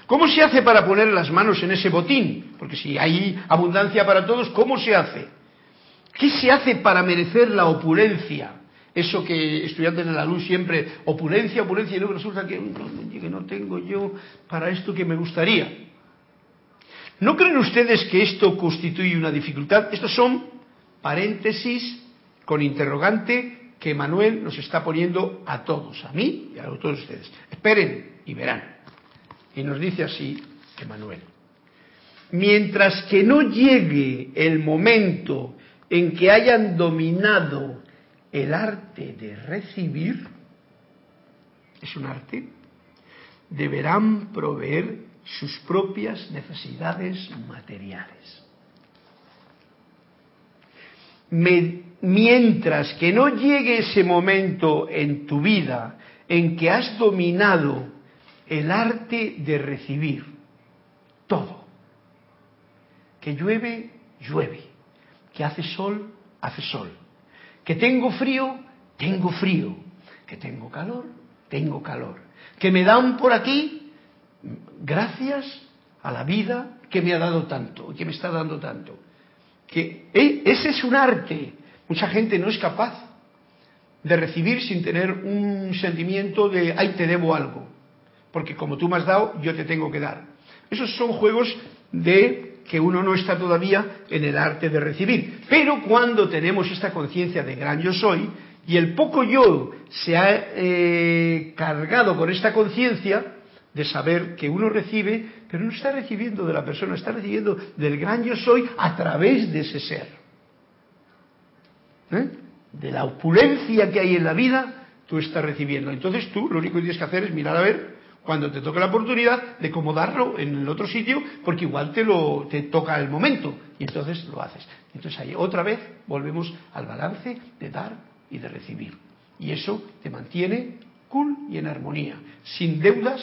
¿Cómo se hace para poner las manos en ese botín? Porque si hay abundancia para todos, ¿cómo se hace? ¿Qué se hace para merecer la opulencia? Eso que estudiantes de la luz siempre, opulencia, opulencia, y luego resulta que no, tengo yo para esto que me gustaría. ¿No creen ustedes que esto constituye una dificultad? Estos son paréntesis con interrogante que Manuel nos está poniendo a todos, a mí y a todos ustedes. Esperen y verán. Y nos dice así Emanuel. Mientras que no llegue el momento en que hayan dominado el arte de recibir, es un arte, deberán proveer sus propias necesidades materiales. mientras que no llegue ese momento en tu vida en que has dominado el arte de recibir todo, que llueve, llueve, que hace sol, hace sol, que tengo frío, tengo frío. Que tengo calor, tengo calor. Que me dan por aquí gracias a la vida que me ha dado tanto, que me está dando tanto. Que eh, ese es un arte. Mucha gente no es capaz de recibir sin tener un sentimiento de, ay, te debo algo. Porque como tú me has dado, yo te tengo que dar. Esos son juegos de que uno no está todavía en el arte de recibir. Pero cuando tenemos esta conciencia de gran yo soy y el poco yo se ha eh, cargado con esta conciencia de saber que uno recibe, pero no está recibiendo de la persona, está recibiendo del gran yo soy a través de ese ser. ¿Eh? De la opulencia que hay en la vida, tú estás recibiendo. Entonces tú lo único que tienes que hacer es mirar a ver cuando te toque la oportunidad de acomodarlo en el otro sitio, porque igual te, lo, te toca el momento y entonces lo haces. Entonces ahí otra vez volvemos al balance de dar y de recibir. Y eso te mantiene cool y en armonía, sin deudas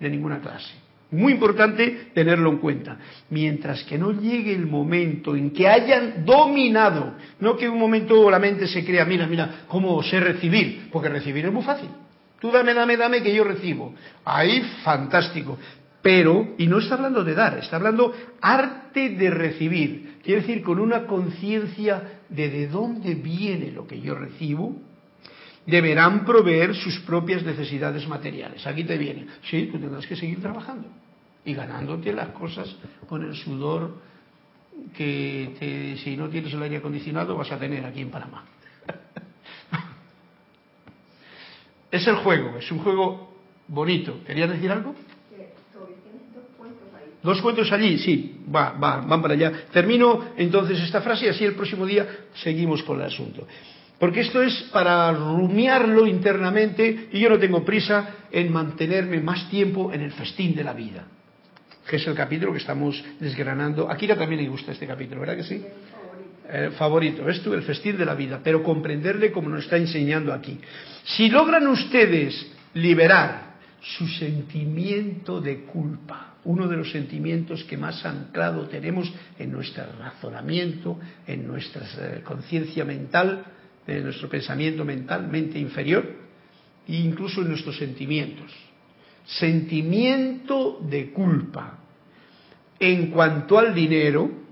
de ninguna clase. Muy importante tenerlo en cuenta. Mientras que no llegue el momento en que hayan dominado, no que un momento la mente se crea, mira, mira, cómo sé recibir, porque recibir es muy fácil. Tú dame, dame, dame que yo recibo. Ahí, fantástico. Pero, y no está hablando de dar, está hablando arte de recibir. Quiere decir, con una conciencia de de dónde viene lo que yo recibo, deberán proveer sus propias necesidades materiales. Aquí te viene. Sí, tú tendrás que seguir trabajando y ganándote las cosas con el sudor que si no tienes el aire acondicionado vas a tener aquí en Panamá. Es el juego, es un juego bonito. ¿Querías decir algo? Dos cuentos allí, sí, va, va, van para allá. Termino entonces esta frase y así el próximo día seguimos con el asunto. Porque esto es para rumiarlo internamente y yo no tengo prisa en mantenerme más tiempo en el festín de la vida, que es el capítulo que estamos desgranando. A Kira también le gusta este capítulo, ¿verdad que sí? Eh, favorito, es el festín de la vida, pero comprenderle como nos está enseñando aquí. Si logran ustedes liberar su sentimiento de culpa, uno de los sentimientos que más anclado tenemos en nuestro razonamiento, en nuestra eh, conciencia mental, en nuestro pensamiento mental, mente inferior, e incluso en nuestros sentimientos. Sentimiento de culpa. En cuanto al dinero,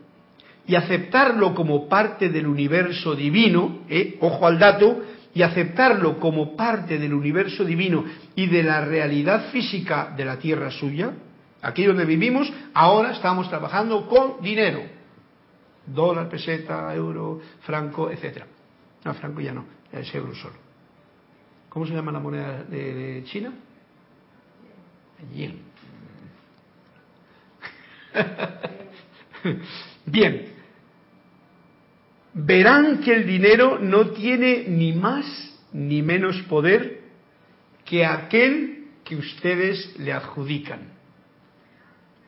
y aceptarlo como parte del universo divino, eh, ojo al dato, y aceptarlo como parte del universo divino y de la realidad física de la tierra suya, aquí donde vivimos, ahora estamos trabajando con dinero. Dólar, peseta, euro, franco, etcétera. No, franco ya no, es euro solo. ¿Cómo se llama la moneda de, China? Yen. Bien, verán que el dinero no tiene ni más ni menos poder que aquel que ustedes le adjudican.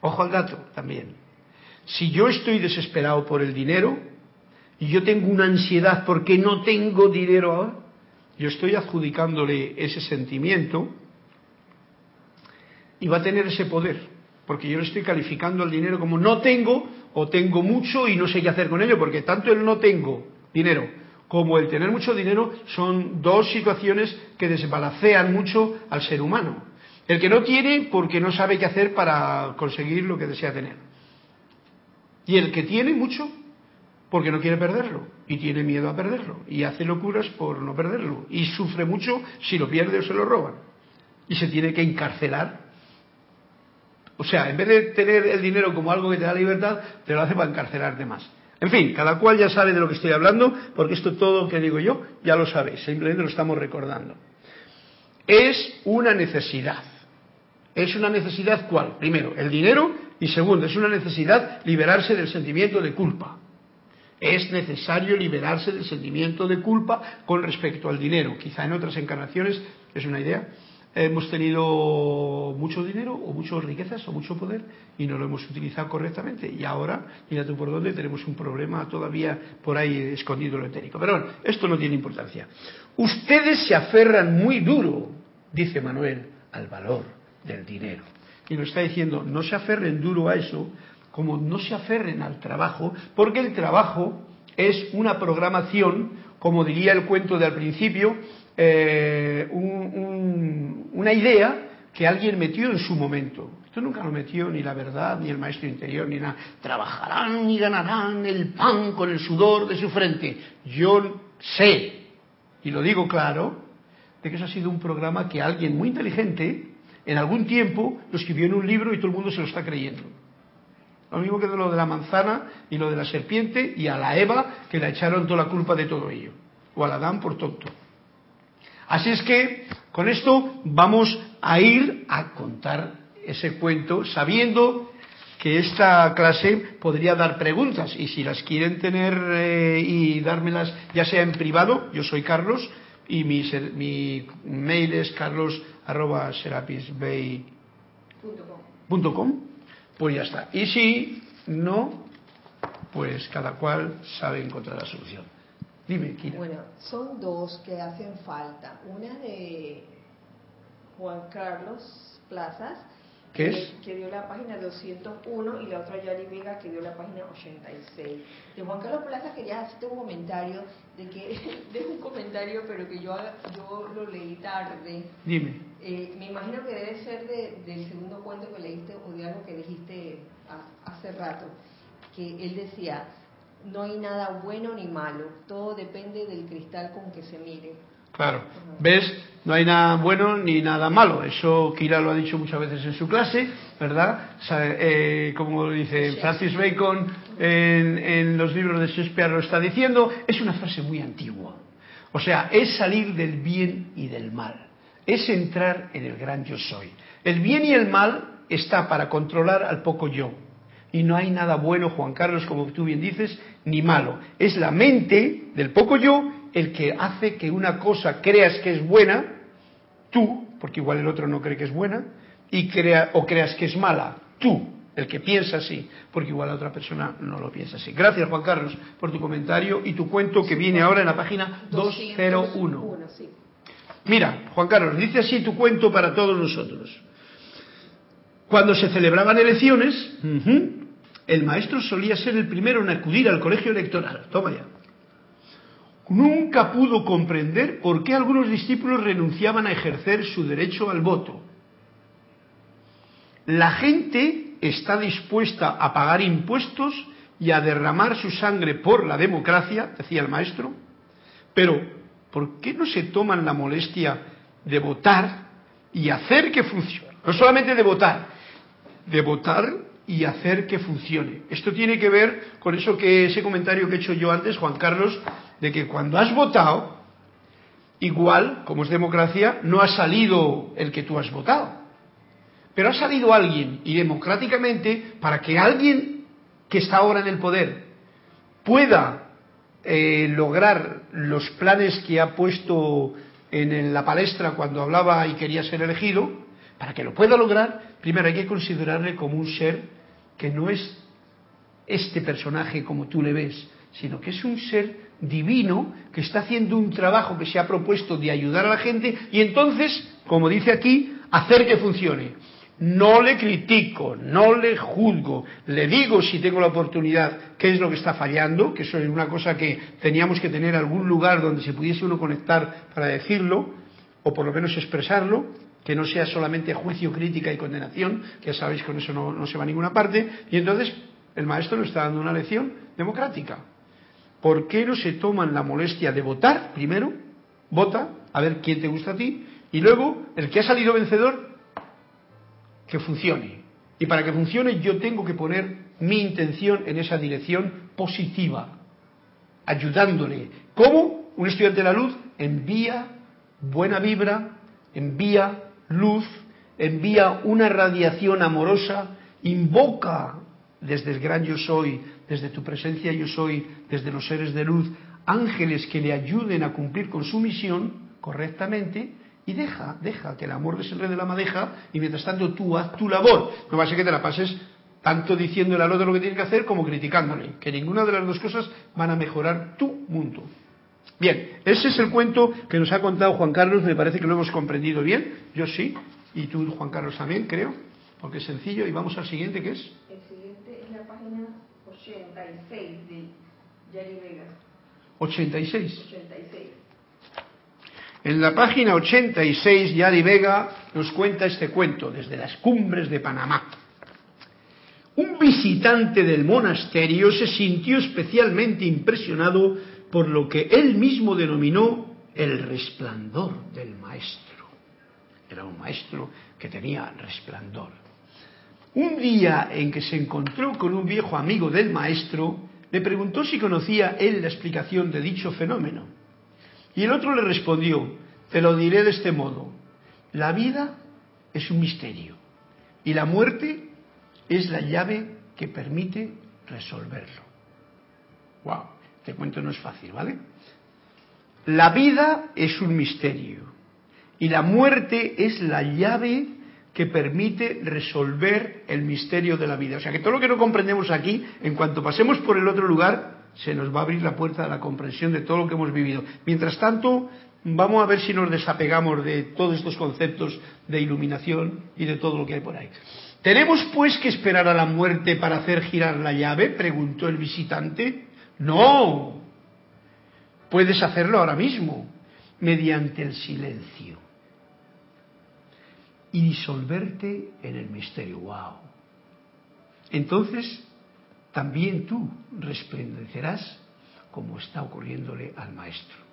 Ojo al dato también. Si yo estoy desesperado por el dinero y yo tengo una ansiedad porque no tengo dinero ahora, yo estoy adjudicándole ese sentimiento y va a tener ese poder, porque yo le estoy calificando al dinero como no tengo o tengo mucho y no sé qué hacer con ello, porque tanto el no tengo dinero como el tener mucho dinero son dos situaciones que desbalancean mucho al ser humano. El que no tiene porque no sabe qué hacer para conseguir lo que desea tener. Y el que tiene mucho porque no quiere perderlo y tiene miedo a perderlo y hace locuras por no perderlo y sufre mucho si lo pierde o se lo roban y se tiene que encarcelar. O sea, en vez de tener el dinero como algo que te da libertad, te lo hace para encarcelarte más. En fin, cada cual ya sabe de lo que estoy hablando, porque esto todo que digo yo ya lo sabéis, simplemente lo estamos recordando. Es una necesidad. ¿Es una necesidad cuál? Primero, el dinero y segundo, es una necesidad liberarse del sentimiento de culpa. Es necesario liberarse del sentimiento de culpa con respecto al dinero. Quizá en otras encarnaciones, es una idea, hemos tenido mucho dinero o muchas riquezas o mucho poder y no lo hemos utilizado correctamente. Y ahora, mira tú por dónde, tenemos un problema todavía por ahí escondido lo etérico. Pero bueno, esto no tiene importancia. Ustedes se aferran muy duro, dice Manuel, al valor del dinero. Y nos está diciendo, no se aferren duro a eso, como no se aferren al trabajo, porque el trabajo es una programación, como diría el cuento de al principio, eh, una idea que alguien metió en su momento. Esto nunca lo metió ni la verdad, ni el maestro interior, ni nada. Trabajarán y ganarán el pan con el sudor de su frente. Yo sé, y lo digo claro, de que eso ha sido un programa que alguien muy inteligente, en algún tiempo, lo escribió en un libro y todo el mundo se lo está creyendo. Lo mismo que lo de la manzana y lo de la serpiente y a la Eva que le echaron toda la culpa de todo ello. O al Adán por tonto. Así es que con esto vamos a ir a contar ese cuento sabiendo que esta clase podría dar preguntas y si las quieren tener eh, y dármelas ya sea en privado, yo soy Carlos y mi, mi mail es carlos pues ya está. Y si no, pues cada cual sabe encontrar la solución. Dime, Kira. Bueno, son dos que hacen falta. Una de Juan Carlos Plazas, ¿Qué es? Que, dio la página 201 y la otra Yari Vega que dio la página 86. De Juan Carlos Plazas quería hacerte un comentario de que de un comentario pero que yo yo lo leí tarde. Dime. Eh, me imagino que debe ser de, del segundo cuento que leíste o de algo que dijiste hace rato, que él decía no hay nada bueno ni malo, todo depende del cristal con que se mire. Claro, ¿ves? No hay nada bueno ni nada malo. Eso Kira lo ha dicho muchas veces en su clase, ¿verdad? Eh, como dice Francis Bacon en, en los libros de Shakespeare lo está diciendo, es una frase muy antigua. O sea, es salir del bien y del mal. Es entrar en el gran yo soy. El bien y el mal está para controlar al poco yo. Y no hay nada bueno, Juan Carlos, como tú bien dices, ni malo. Es la mente del poco yo el que hace que una cosa creas que es buena, tú, porque igual el otro no cree que es buena, y crea, o creas que es mala, tú, el que piensa así, porque igual la otra persona no lo piensa así. Gracias, Juan Carlos, por tu comentario y tu cuento que viene ahora en la página 201. Mira, Juan Carlos, dice así tu cuento para todos nosotros. Cuando se celebraban elecciones, el maestro solía ser el primero en acudir al colegio electoral. Toma ya. Nunca pudo comprender por qué algunos discípulos renunciaban a ejercer su derecho al voto. La gente está dispuesta a pagar impuestos y a derramar su sangre por la democracia, decía el maestro, pero ¿por qué no se toman la molestia de votar y hacer que funcione? No solamente de votar, de votar y hacer que funcione. Esto tiene que ver con eso que ese comentario que he hecho yo antes, Juan Carlos, de que cuando has votado, igual, como es democracia, no ha salido el que tú has votado. Pero ha salido alguien y democráticamente, para que alguien que está ahora en el poder pueda eh, lograr los planes que ha puesto en la palestra cuando hablaba y quería ser elegido, para que lo pueda lograr, primero hay que considerarle como un ser que no es este personaje como tú le ves, sino que es un ser divino que está haciendo un trabajo que se ha propuesto de ayudar a la gente y entonces, como dice aquí, hacer que funcione. No le critico, no le juzgo, le digo si tengo la oportunidad qué es lo que está fallando, que eso es una cosa que teníamos que tener algún lugar donde se pudiese uno conectar para decirlo, o por lo menos expresarlo, que no sea solamente juicio, crítica y condenación, que ya sabéis con eso no, no se va a ninguna parte, y entonces el maestro nos está dando una lección democrática. ¿Por qué no se toman la molestia de votar primero? Vota, a ver quién te gusta a ti, y luego el que ha salido vencedor, que funcione. Y para que funcione yo tengo que poner mi intención en esa dirección positiva, ayudándole. ¿Cómo? Un estudiante de la luz envía buena vibra, envía luz, envía una radiación amorosa, invoca desde el gran yo soy, desde tu presencia yo soy, desde los seres de luz, ángeles que le ayuden a cumplir con su misión correctamente y deja, deja que el amor de la madeja y mientras tanto tú haz tu labor. No va a ser que te la pases tanto diciéndole al otro lo que tiene que hacer como criticándole, que ninguna de las dos cosas van a mejorar tu mundo. Bien, ese es el cuento que nos ha contado Juan Carlos, me parece que lo hemos comprendido bien, yo sí, y tú Juan Carlos también, creo, porque es sencillo, y vamos al siguiente, ¿qué es? El siguiente es la página 86 de Yari Vega. 86. 86. En la página 86, Yari Vega nos cuenta este cuento desde las cumbres de Panamá. Un visitante del monasterio se sintió especialmente impresionado por lo que él mismo denominó el resplandor del maestro. Era un maestro que tenía resplandor. Un día en que se encontró con un viejo amigo del maestro, le preguntó si conocía él la explicación de dicho fenómeno. Y el otro le respondió, te lo diré de este modo, la vida es un misterio y la muerte es la llave que permite resolverlo. Wow. Este cuento no es fácil, ¿vale? La vida es un misterio y la muerte es la llave que permite resolver el misterio de la vida. O sea que todo lo que no comprendemos aquí, en cuanto pasemos por el otro lugar, se nos va a abrir la puerta a la comprensión de todo lo que hemos vivido. Mientras tanto, vamos a ver si nos desapegamos de todos estos conceptos de iluminación y de todo lo que hay por ahí. ¿Tenemos pues que esperar a la muerte para hacer girar la llave? preguntó el visitante. No, puedes hacerlo ahora mismo, mediante el silencio. Y disolverte en el misterio. ¡Wow! Entonces, también tú resplandecerás como está ocurriéndole al maestro.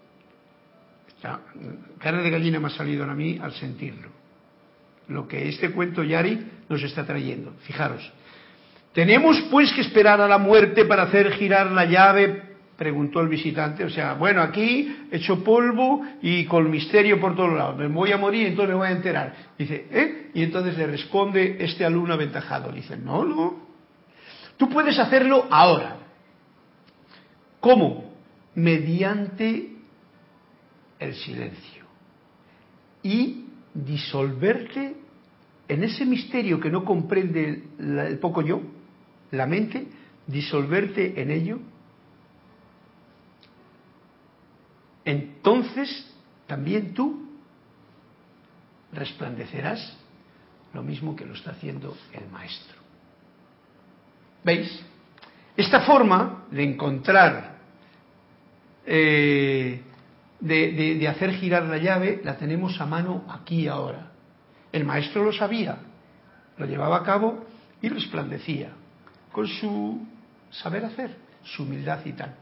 Carne de gallina me ha salido a mí al sentirlo. Lo que este cuento Yari nos está trayendo. Fijaros, ¿Tenemos pues que esperar a la muerte para hacer girar la llave? Preguntó el visitante. O sea, bueno, aquí hecho polvo y con misterio por todos lados. Me voy a morir, entonces me voy a enterar. Dice, ¿eh? Y entonces le responde este alumno aventajado. Dice, no, no. Tú puedes hacerlo ahora. ¿Cómo? Mediante el silencio. Y disolverte en ese misterio que no comprende el poco yo, la mente, disolverte en ello, entonces también tú resplandecerás lo mismo que lo está haciendo el maestro. ¿Veis? Esta forma de encontrar, eh, de, de hacer girar la llave, la tenemos a mano aquí ahora. El maestro lo sabía, lo llevaba a cabo y resplandecía con su saber hacer, su humildad y tal,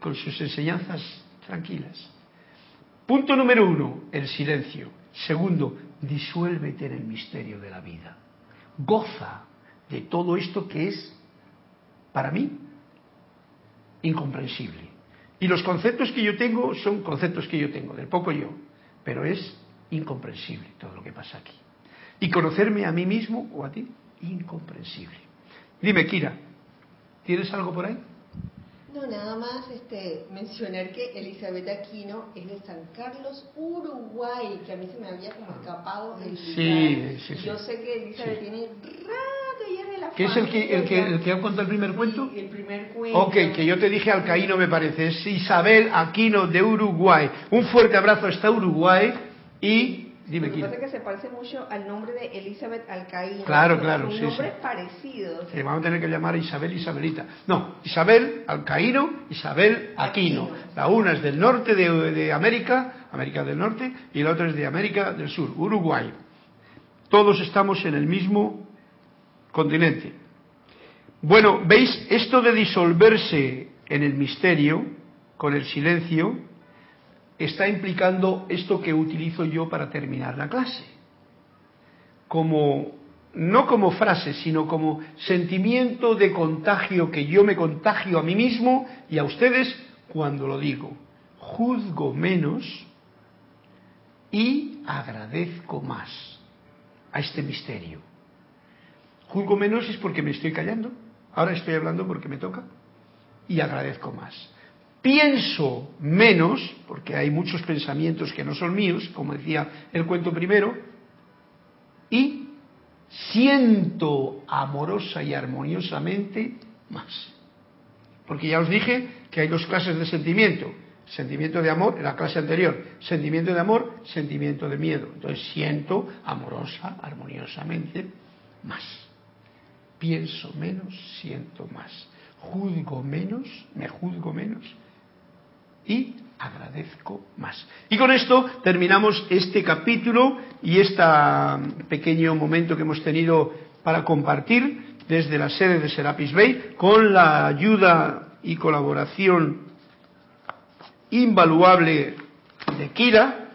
con sus enseñanzas tranquilas. Punto número uno, el silencio. Segundo, disuélvete en el misterio de la vida. Goza de todo esto que es, para mí, incomprensible. Y los conceptos que yo tengo son conceptos que yo tengo, del poco yo, pero es incomprensible todo lo que pasa aquí. Y conocerme a mí mismo o a ti, incomprensible. Dime, Kira, ¿tienes algo por ahí? No, nada más este, mencionar que Elizabeth Aquino es de San Carlos, Uruguay, que a mí se me había como escapado el Sí, sí, sí. Yo sé que Elizabeth tiene rato ya de la ¿Qué es el que, el que, el que ha contado el primer cuento? el primer cuento. Ok, que yo te dije Alcaíno me parece, es Isabel Aquino de Uruguay. Un fuerte abrazo hasta Uruguay y dime Lo que quién. pasa es que se parece mucho al nombre de Elizabeth Alcaíno. Claro, claro, sí, nombres sí. parecidos. Vamos a tener que llamar a Isabel Isabelita. No, Isabel Alcaíno, Isabel Aquino. Aquino. La una es del norte de, de América, América del Norte, y la otra es de América del Sur, Uruguay. Todos estamos en el mismo continente. Bueno, veis, esto de disolverse en el misterio, con el silencio, está implicando esto que utilizo yo para terminar la clase. Como, no como frase, sino como sentimiento de contagio que yo me contagio a mí mismo y a ustedes cuando lo digo. Juzgo menos y agradezco más a este misterio. Juzgo menos es porque me estoy callando. Ahora estoy hablando porque me toca. Y agradezco más. Pienso menos, porque hay muchos pensamientos que no son míos, como decía el cuento primero, y siento amorosa y armoniosamente más. Porque ya os dije que hay dos clases de sentimiento. Sentimiento de amor en la clase anterior. Sentimiento de amor, sentimiento de miedo. Entonces siento amorosa, armoniosamente más. Pienso menos, siento más. Juzgo menos, me juzgo menos y agradezco más. Y con esto terminamos este capítulo y este pequeño momento que hemos tenido para compartir desde la sede de Serapis Bay con la ayuda y colaboración invaluable de Kira.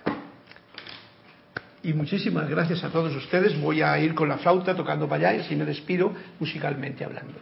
Y muchísimas gracias a todos ustedes. Voy a ir con la flauta tocando para y así me despido musicalmente hablando.